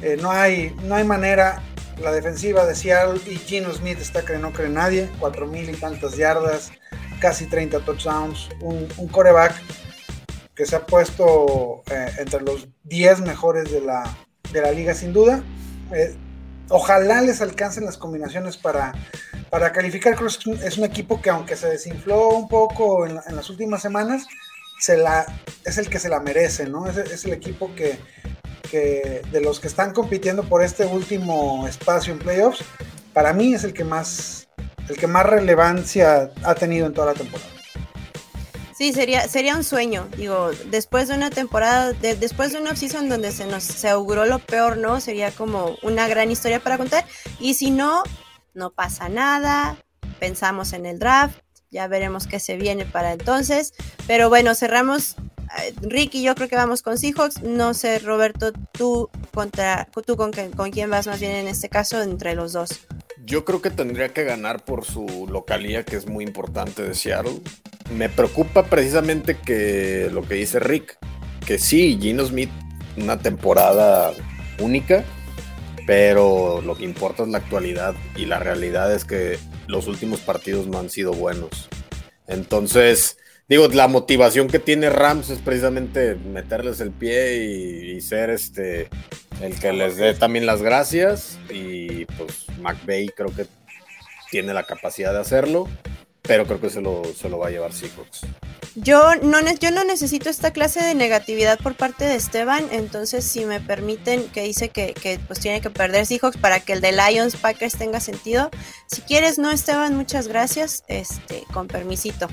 Eh, no, hay, no hay manera. La defensiva de Seattle y Gino Smith está que no cree nadie. Cuatro mil y tantas yardas, casi 30 touchdowns. Un, un coreback que se ha puesto eh, entre los 10 mejores de la, de la liga sin duda. Eh, ojalá les alcancen las combinaciones para para calificar, creo que es un equipo que aunque se desinfló un poco en, las últimas semanas, se la, es el que se la merece, ¿no? Es, el equipo que, de los que están compitiendo por este último espacio en playoffs, para mí es el que más, el que más relevancia ha tenido en toda la temporada. Sí, sería, sería un sueño, digo, después de una temporada, después de una offseason donde se nos se auguró lo peor, ¿no? Sería como una gran historia para contar. Y si no, no pasa nada, pensamos en el draft, ya veremos qué se viene para entonces, pero bueno, cerramos. Eh, Rick y yo creo que vamos con Seahawks. No sé, Roberto, tú contra tú con, con quién vas más bien en este caso entre los dos. Yo creo que tendría que ganar por su localía, que es muy importante de Seattle. Me preocupa precisamente que lo que dice Rick, que sí, Gino Smith, una temporada única, pero lo que importa es la actualidad y la realidad es que los últimos partidos no han sido buenos. Entonces, digo, la motivación que tiene Rams es precisamente meterles el pie y, ser este el que les dé también las gracias y pues McVeigh creo que tiene la capacidad de hacerlo, pero creo que se lo, se lo va a llevar Seahawks. Yo no, yo no necesito esta clase de negatividad por parte de Esteban, entonces si me permiten que dice que, que pues tiene que perder Seahawks para que el de Lions Packers tenga sentido. Si quieres, no Esteban, muchas gracias. Este, con permisito.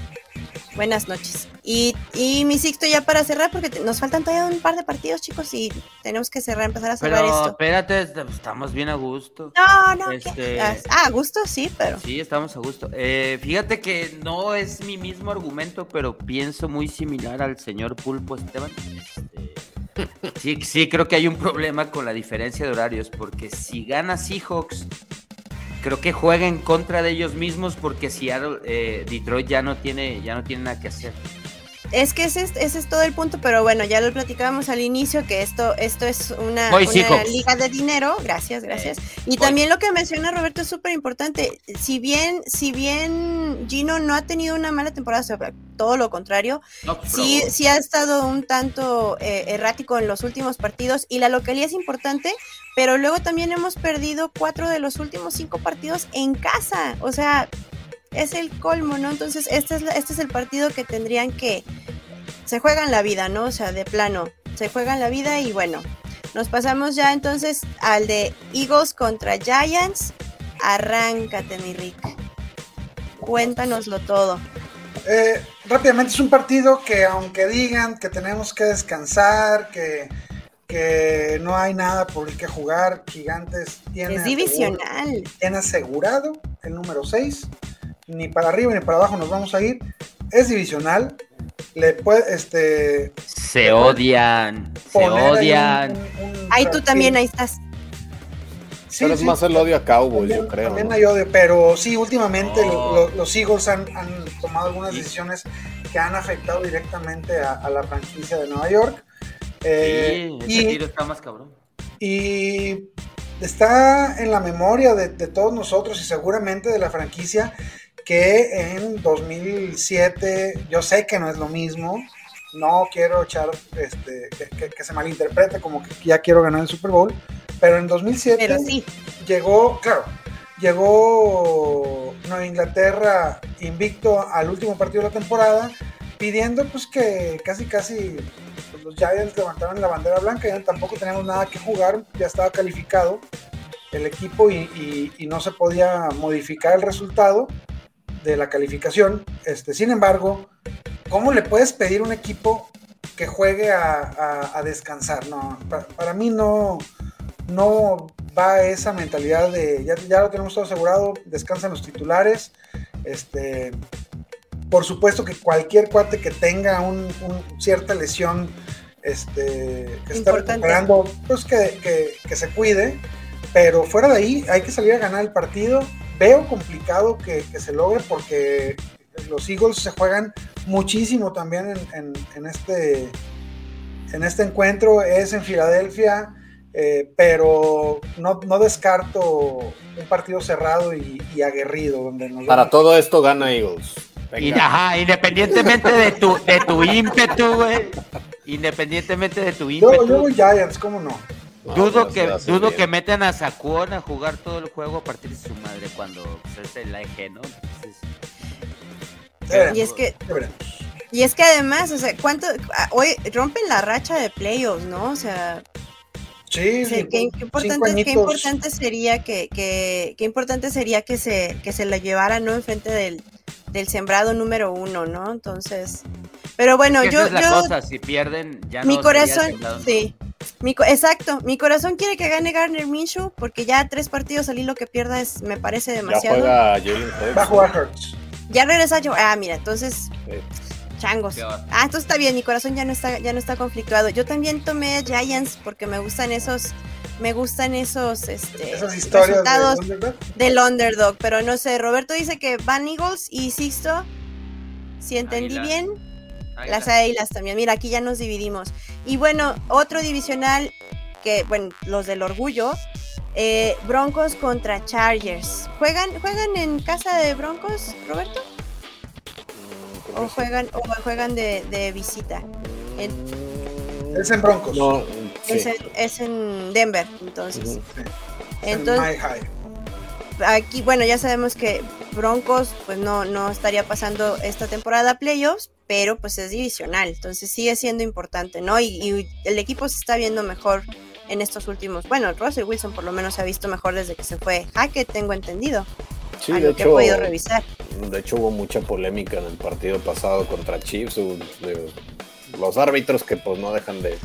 Buenas noches. Y, y mi Sixto ya para cerrar, porque nos faltan todavía un par de partidos, chicos, y tenemos que cerrar, empezar a cerrar pero, esto. Espérate, estamos bien a gusto. No, no, este... ah, a gusto sí, pero. Sí, estamos a gusto. Eh, fíjate que no es mi mismo argumento, pero pienso muy similar al señor Pulpo Esteban. Este, sí, sí, creo que hay un problema con la diferencia de horarios, porque si gana Seahawks creo que juega en contra de ellos mismos porque si eh, Detroit ya no tiene ya no tiene nada que hacer. Es que ese es, todo el punto, pero bueno, ya lo platicábamos al inicio, que esto, esto es una, liga de dinero, gracias, gracias. y también lo que menciona Roberto es súper importante, si bien, si bien Gino no ha tenido una mala temporada, todo lo contrario, sí, sí ha estado un tanto eh, errático en los últimos partidos y la localidad es importante, pero luego también hemos perdido cuatro de los últimos cinco partidos en casa, o sea, es el colmo, ¿no? Entonces, este es, este es el partido que tendrían que... Se juegan la vida, ¿no? O sea, de plano, se juegan la vida y bueno, nos pasamos ya entonces al de Eagles contra Giants. Arráncate, mi Rick. Cuéntanoslo todo. Eh, rápidamente, es un partido que aunque digan que tenemos que descansar, que, que no hay nada por el que jugar. Gigantes tiene, Es divisional. tiene asegurado el número 6. Ni para arriba ni para abajo nos vamos a ir. Es divisional. Le puede, este, Se odian, se poner ahí un- odian. un- un Ahí tú también, ahí estás. Sí, Pero es sí, más el odio a Cowboys, también, yo creo. también ¿no? hay odio, pero sí, últimamente No. lo- los Eagles han, han tomado algunas decisiones que han afectado directamente a, a la franquicia de Nueva York. Eh, sí, ese y, tiro está más cabrón. y está en la memoria de, de todos nosotros y seguramente de la franquicia que en 2007, yo sé que no es lo mismo, no quiero echar, este, que, que- que se malinterprete como que ya quiero ganar el Super Bowl, pero en 2007 Pero sí, llegó, claro, llegó Nueva Inglaterra invicto al último partido de la temporada, pidiendo pues que casi casi pues, los Giants levantaran la bandera blanca, ya tampoco teníamos nada que jugar, ya estaba calificado el equipo y, no se podía modificar el resultado de la calificación. Este, sin embargo, ¿cómo le puedes pedir un equipo que juegue a, descansar? No, pa- para mí no, no va esa mentalidad de ya, ya lo tenemos todo asegurado, descansan los titulares. Este, por supuesto que cualquier cuate que tenga un, un- cierta lesión este, que está recuperando, pues que, que- que se cuide. Pero fuera de ahí hay que salir a ganar el partido. Veo complicado que, que se logre porque los Eagles se juegan muchísimo también en, en- en este, en este encuentro. Es en Filadelfia. Eh, pero no, no descarto un partido cerrado y, y aguerrido. Donde nos Para vamos- todo esto gana Eagles. Y, Venga. ajá, independientemente de tu, de tu ímpetu, güey. Independientemente de tu yo, ímpetu. yo voy Giants, ¿cómo no? No, dudo que, dudo bien. que metan a Sakuon a jugar todo el juego a partir de su madre cuando es el eje, ¿no? Entonces, veremos, y es que. Y es que además, o sea, ¿cuánto? Hoy rompen la racha de playoffs, ¿no? O sea, Sí, sí, qué, importante, qué añitos. importante sería que, que, qué importante sería que se, que se la llevara, ¿no? Enfrente del, del sembrado número uno, ¿no? Entonces, pero bueno, que esa yo, es la yo, cosa, si pierden, ya mi no corazón, sí, mi, exacto, mi corazón quiere que gane Garner Minshew, porque ya tres partidos al hilo que pierda es, me parece Ya demasiado. juega Jalen. Ya regresa yo, ah, mira, entonces Sí. Changos. Ah, entonces está bien, mi corazón ya no está, ya no está conflictuado. Yo también tomé Giants porque me gustan esos, me gustan esos, este, Esas historias de resultados underdog. del underdog. Pero no sé, Roberto dice que van Eagles y Sixto, si entendí Águilas. bien, Ahí las águilas también. Mira, aquí ya nos dividimos. Y bueno, otro divisional que, bueno, los del orgullo. eh, Broncos contra Chargers. ¿Juegan, ¿Juegan en casa de Broncos, Roberto? ¿O juegan, o juegan de, de visita? En- Es en Broncos. No, sí. es, en, es en Denver, entonces. En Entonces, My High. aquí, bueno, ya sabemos que Broncos, pues no, no estaría pasando esta temporada a playoffs, pero pues es divisional, entonces sigue siendo importante, ¿no? Y, y el equipo se está viendo mejor en estos últimos, bueno, Russell Wilson por lo menos se ha visto mejor desde que se fue Hackett, tengo entendido, Sí, a de lo que he hecho, podido revisar. de hecho hubo mucha polémica en el partido pasado contra Chiefs. de- los árbitros que pues no dejan de,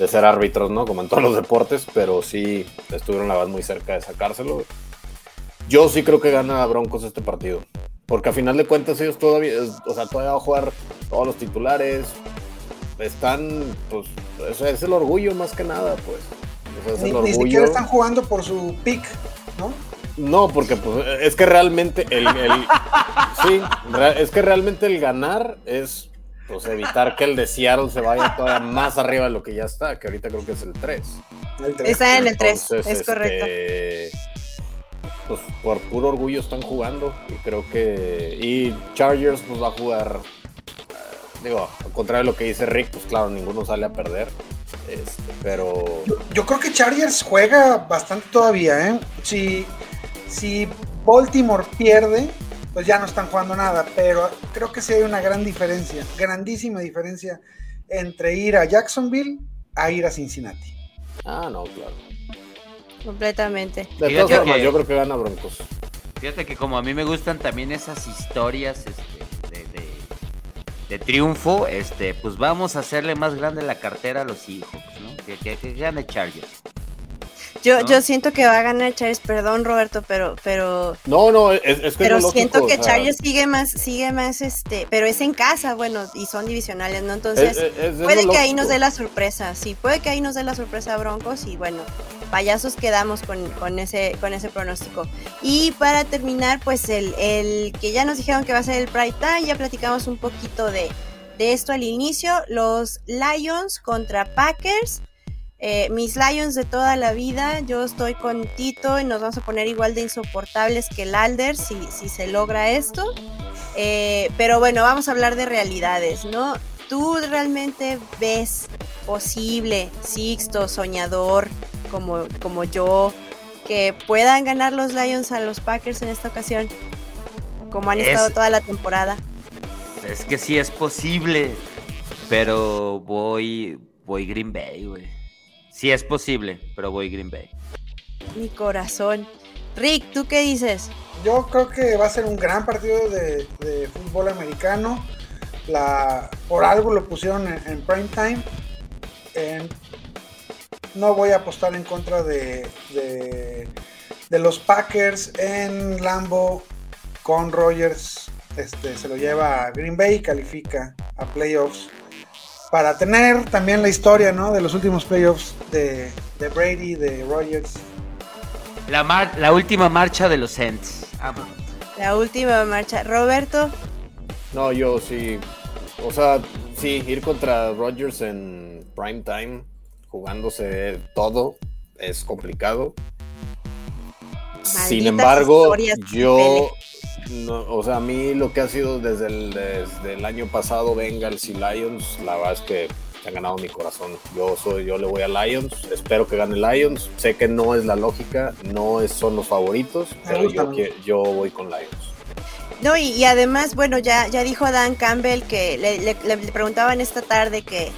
de ser árbitros, ¿no? Como en todos los deportes, pero sí estuvieron la verdad muy cerca de sacárselo. Yo sí creo que gana Broncos este partido. Porque a final de cuentas ellos todavía, o sea, todavía va a jugar todos los titulares. Están, pues, sea, es el orgullo más que nada, pues. O sea, es Ni, el ni orgullo. siquiera están jugando por su pick, ¿no? No, porque pues, es que realmente el, el- sí, es que realmente el ganar es pues evitar que el de Seattle se vaya todavía más arriba de lo que ya está, que ahorita creo que es el 3. El tres. Está en el 3, Entonces, es correcto. este, pues por puro orgullo están jugando y creo que y Chargers pues va a jugar eh, digo, al contrario de lo que dice Rick, pues claro, ninguno sale a perder. Este, pero Yo, yo creo que Chargers juega bastante todavía, ¿eh? Si, si Baltimore pierde, pues ya no están jugando nada, pero creo que sí hay una gran diferencia, grandísima diferencia entre ir a Jacksonville a ir a Cincinnati. ah, no, claro. Completamente. De Fíjate todas formas, que- yo creo que gana Broncos. Fíjate que como a mí me gustan también esas historias este, de, de- de triunfo, este, pues vamos a hacerle más grande la cartera a los hijos, ¿no? que, que, que gane Chargers. Yo, ¿no? yo siento que va a ganar Chargers, perdón Roberto, pero, pero, No, no, es, es que pero es siento que o sea, Chargers sigue más, sigue más, este, pero es en casa, bueno, y son divisionales, ¿no? Entonces, es- puede que ahí nos dé la sorpresa, sí, puede que ahí nos dé la sorpresa a Broncos y bueno, payasos quedamos con, con ese, con ese pronóstico. Y para terminar, pues el, el que ya nos dijeron que va a ser el Pride Time, ya platicamos un poquito de, de esto al inicio, los Lions contra Packers. Eh, mis Lions de toda la vida, yo estoy con Tito y nos vamos a poner igual de insoportables que el Alder si, si se logra esto. Eh, pero bueno, vamos a hablar de realidades, ¿no? ¿Tú realmente ves posible, Sixto, soñador, como, como yo, que puedan ganar los Lions a los Packers en esta ocasión? Como han Es- estado toda la temporada. Es que sí es posible, pero voy, voy Green Bay, güey. Sí es posible, pero voy Green Bay. Mi corazón. Rick, ¿tú qué dices? Yo creo que va a ser un gran partido de, de fútbol americano. La, por algo lo pusieron en, en prime time. En- no voy a apostar en contra de, de, de los Packers en Lambo con Rogers. Este, se lo lleva a Green Bay y califica a playoffs. Para tener también la historia ¿no? de los últimos playoffs de, de Brady, de Rogers. La, mar- la última marcha de los Saints. Vámonos. La última marcha. Roberto, No, yo sí. O sea, sí, ir contra Rodgers en prime time, jugándose todo, es complicado. Sin embargo, yo, no, o sea, a mí lo que ha sido desde el, desde el año pasado, Bengals y Lions, la verdad es que han ganado mi corazón. Yo soy, yo le voy a Lions, espero que gane Lions. Sé que no es la lógica, no es- son los favoritos, pero yo, yo voy con Lions. No, y, y además, bueno, ya, ya dijo Dan Campbell que le- le preguntaban esta tarde que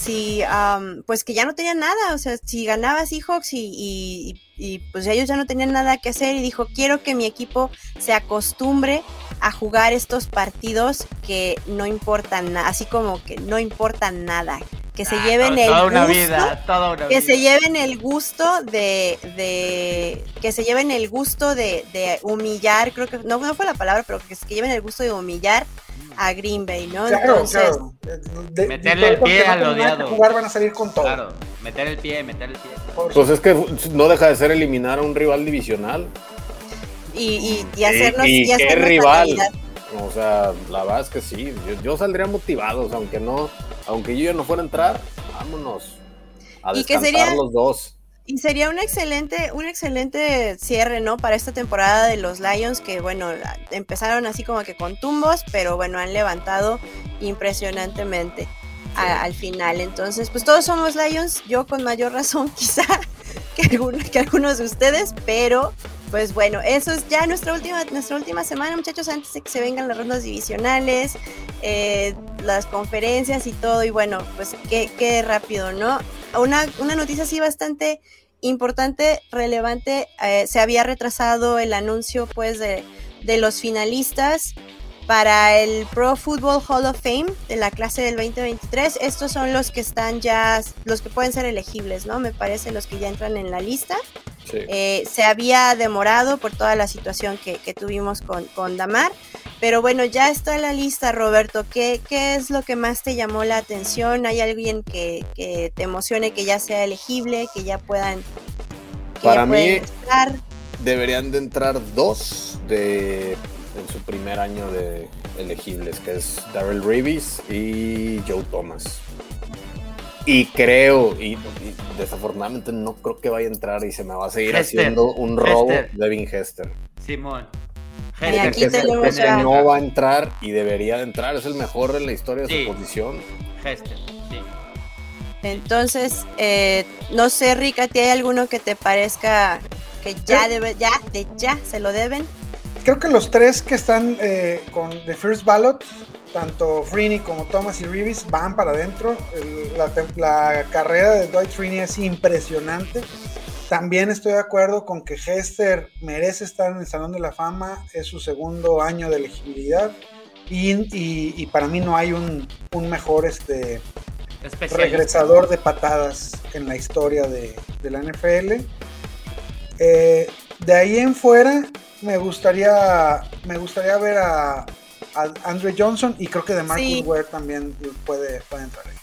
si, am, pues que ya no tenían nada, o sea, si ganaba Seahawks y, y, y, pues ellos ya no tenían nada que hacer y dijo, quiero que mi equipo se acostumbre a jugar estos partidos que no importan nada, así como que no importan nada, que se Ah, lleven el toda una gusto vida, toda una que vida. se lleven el gusto de, de que se lleven el gusto de, de humillar, creo que no, no fue la palabra, pero que, se- lleven el gusto de humillar a Green Bay, ¿no? Claro, Entonces, claro. De- Meterle el pie al odiado. jugar van a salir con todo. Claro, meter el pie, meter el pie. Pues es que no deja de ser eliminar a un rival divisional. y, y, y hacernos, y y qué hacernos rival. O sea, la verdad es que sí. Yo, yo saldría motivado, o sea, aunque no, aunque yo ya no fuera a entrar, vámonos. A Y que descansar sería- los dos. Y sería un excelente, un excelente cierre, ¿no? Para esta temporada de los Lions, que bueno, la- empezaron así como que con tumbos, pero bueno, han levantado impresionantemente a- al final. Entonces, pues todos somos Lions, yo con mayor razón <laughs> quizá que, algunos, que algunos de ustedes, pero pues bueno, eso es ya nuestra última, nuestra última semana, muchachos, antes de que se vengan las rondas divisionales, eh, las conferencias y todo, y bueno, pues qué, qué rápido, ¿no? Una, una noticia así bastante importante, relevante, eh, se había retrasado el anuncio pues de, de los finalistas para el Pro Football Hall of Fame de la clase del 2023. Estos son los que están ya, los que pueden ser elegibles, ¿no? Me parece los que ya entran en la lista. Sí. Eh, se había demorado por toda la situación que, que tuvimos con, con Damar, pero bueno, ya está la lista, Roberto. ¿Qué, ¿Qué es lo que más te llamó la atención? ¿Hay alguien que, que te emocione que ya sea elegible, que ya puedan, que Para ya mí- estar? Deberían de entrar dos de en su primer año de elegibles, que es Darrell Reeves y Joe Thomas. Y creo, y, y desafortunadamente no creo que vaya a entrar y se me va a seguir Hester. haciendo un robo Hester. Devin Hester. Simón. Y Hester, aquí no va a entrar y debería de entrar, es el mejor en la historia de Sí. su posición. Hester, sí. Entonces, eh, no sé, Rick, ¿a ti hay alguno que te parezca que ya debe, ya, de ya se lo deben? Creo que los tres que están eh, con The First Ballot, tanto Freeney como Thomas y Reeves, van para adentro. La, carrera de Dwight Freeney es impresionante. También estoy de acuerdo con que Hester merece estar en el Salón de la Fama, es su segundo año de elegibilidad y, y- y para mí no hay un, un mejor este, regresador de patadas en la historia de, de la NFL. Eh, de ahí en fuera, me gustaría, me gustaría ver a, a Andre Johnson y creo que de Marcus Sí. Ware también puede, puede entrar ahí.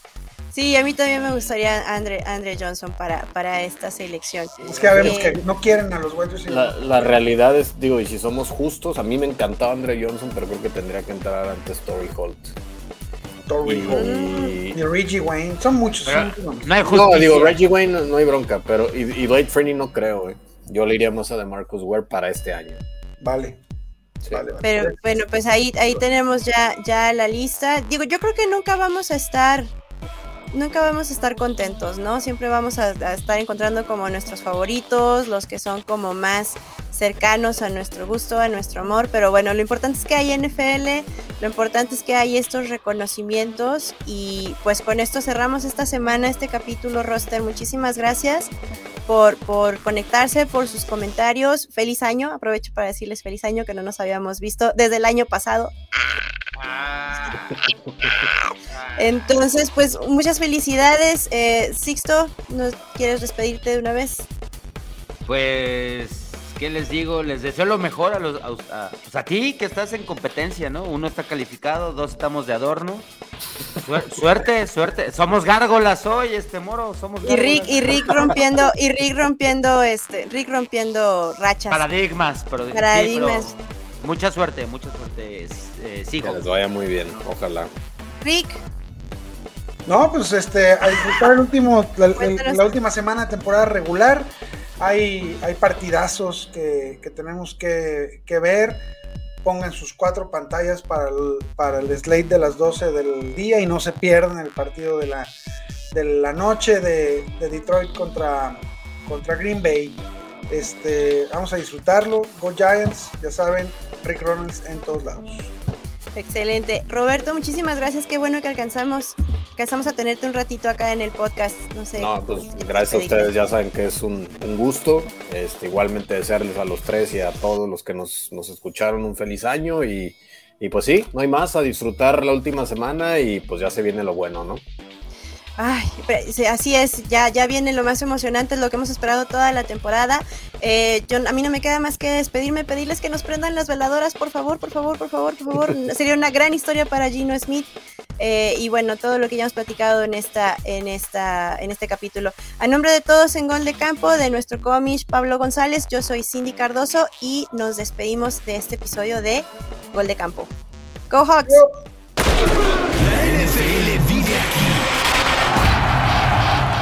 Sí, a mí también me gustaría Andre, Andre Johnson para, para esta selección. Es que ya vemos Eh, que no quieren a los receivers. La, la realidad es, digo, y si somos justos, a mí me encantaba Andre Johnson, pero creo que tendría que entrar antes Tory Holt. Torrey Holt Y, y Reggie Wayne, son muchos. Pero son nombres. no hay no, digo, Reggie Wayne no, no hay bronca, pero y, y Blake Freeney no creo, eh. Yo le iría más a DeMarcus Ware para este año. Vale, Sí. vale, vale. Pero bueno, pues ahí, ahí tenemos ya, ya la lista. Digo, yo creo que nunca vamos a estar, nunca vamos a estar contentos, ¿no? Siempre vamos a, a estar encontrando como nuestros favoritos, los que son como más cercanos a nuestro gusto, a nuestro amor. Pero bueno, lo importante es que hay NFL, lo importante es que hay estos reconocimientos y pues con esto cerramos esta semana este capítulo, Roster. Muchísimas gracias por, por conectarse, por sus comentarios. Feliz año, aprovecho para decirles feliz año que no nos habíamos visto desde el año pasado. <laughs> Entonces, pues muchas felicidades. Eh, Sixto, ¿no quieres despedirte de una vez? Pues, ¿qué les digo? Les deseo lo mejor a, los, a, a- pues a ti que estás en competencia, ¿no? Uno está calificado, dos estamos de adorno. Suer- suerte, suerte. Somos gárgolas hoy, este moro, somos Y Rick, gárgolas. y Rick rompiendo, y Rick rompiendo, este, Rick rompiendo rachas. Paradigmas, pero, sí, Paradigmas. pero mucha suerte, mucha suerte. eh, Que sigo. les vaya muy bien, ojalá. Rick, No, pues este, a disfrutar el último, la, el- la última semana de temporada regular. Hay, hay partidazos que, tenemos que, ver. Pongan sus cuatro pantallas para el, slate de las 12 del día y no se pierdan el partido de la, noche de, de Detroit contra, contra Green Bay. Este, vamos a disfrutarlo. Go Giants, ya saben, Rick Ronalds en todos lados. Excelente. Roberto, muchísimas gracias. Qué bueno que alcanzamos, alcanzamos a tenerte un ratito acá en el podcast. No sé. No, pues ¿quieres gracias a ustedes, ya saben que es un, un gusto. Este, igualmente desearles a los tres y a todos los que nos, nos escucharon un feliz año y, y pues sí, no hay más, a disfrutar la última semana y pues ya se viene lo bueno, ¿no? Ay, sí, así es, ya, ya viene lo más emocionante, lo que hemos esperado toda la temporada. Eh, yo, a mí no me queda más que despedirme, pedirles que nos prendan las veladoras, por favor, por favor, por favor, por favor. <laughs> Sería una gran historia para Gino Smith. Eh, y bueno, todo lo que ya hemos platicado en esta, en esta, en este capítulo. A nombre de todos en Gol de Campo, de nuestro cómic Pablo González, yo soy Cindy Cardoso y nos despedimos de este episodio de Gol de Campo. Go Hawks! La NFL vive aquí.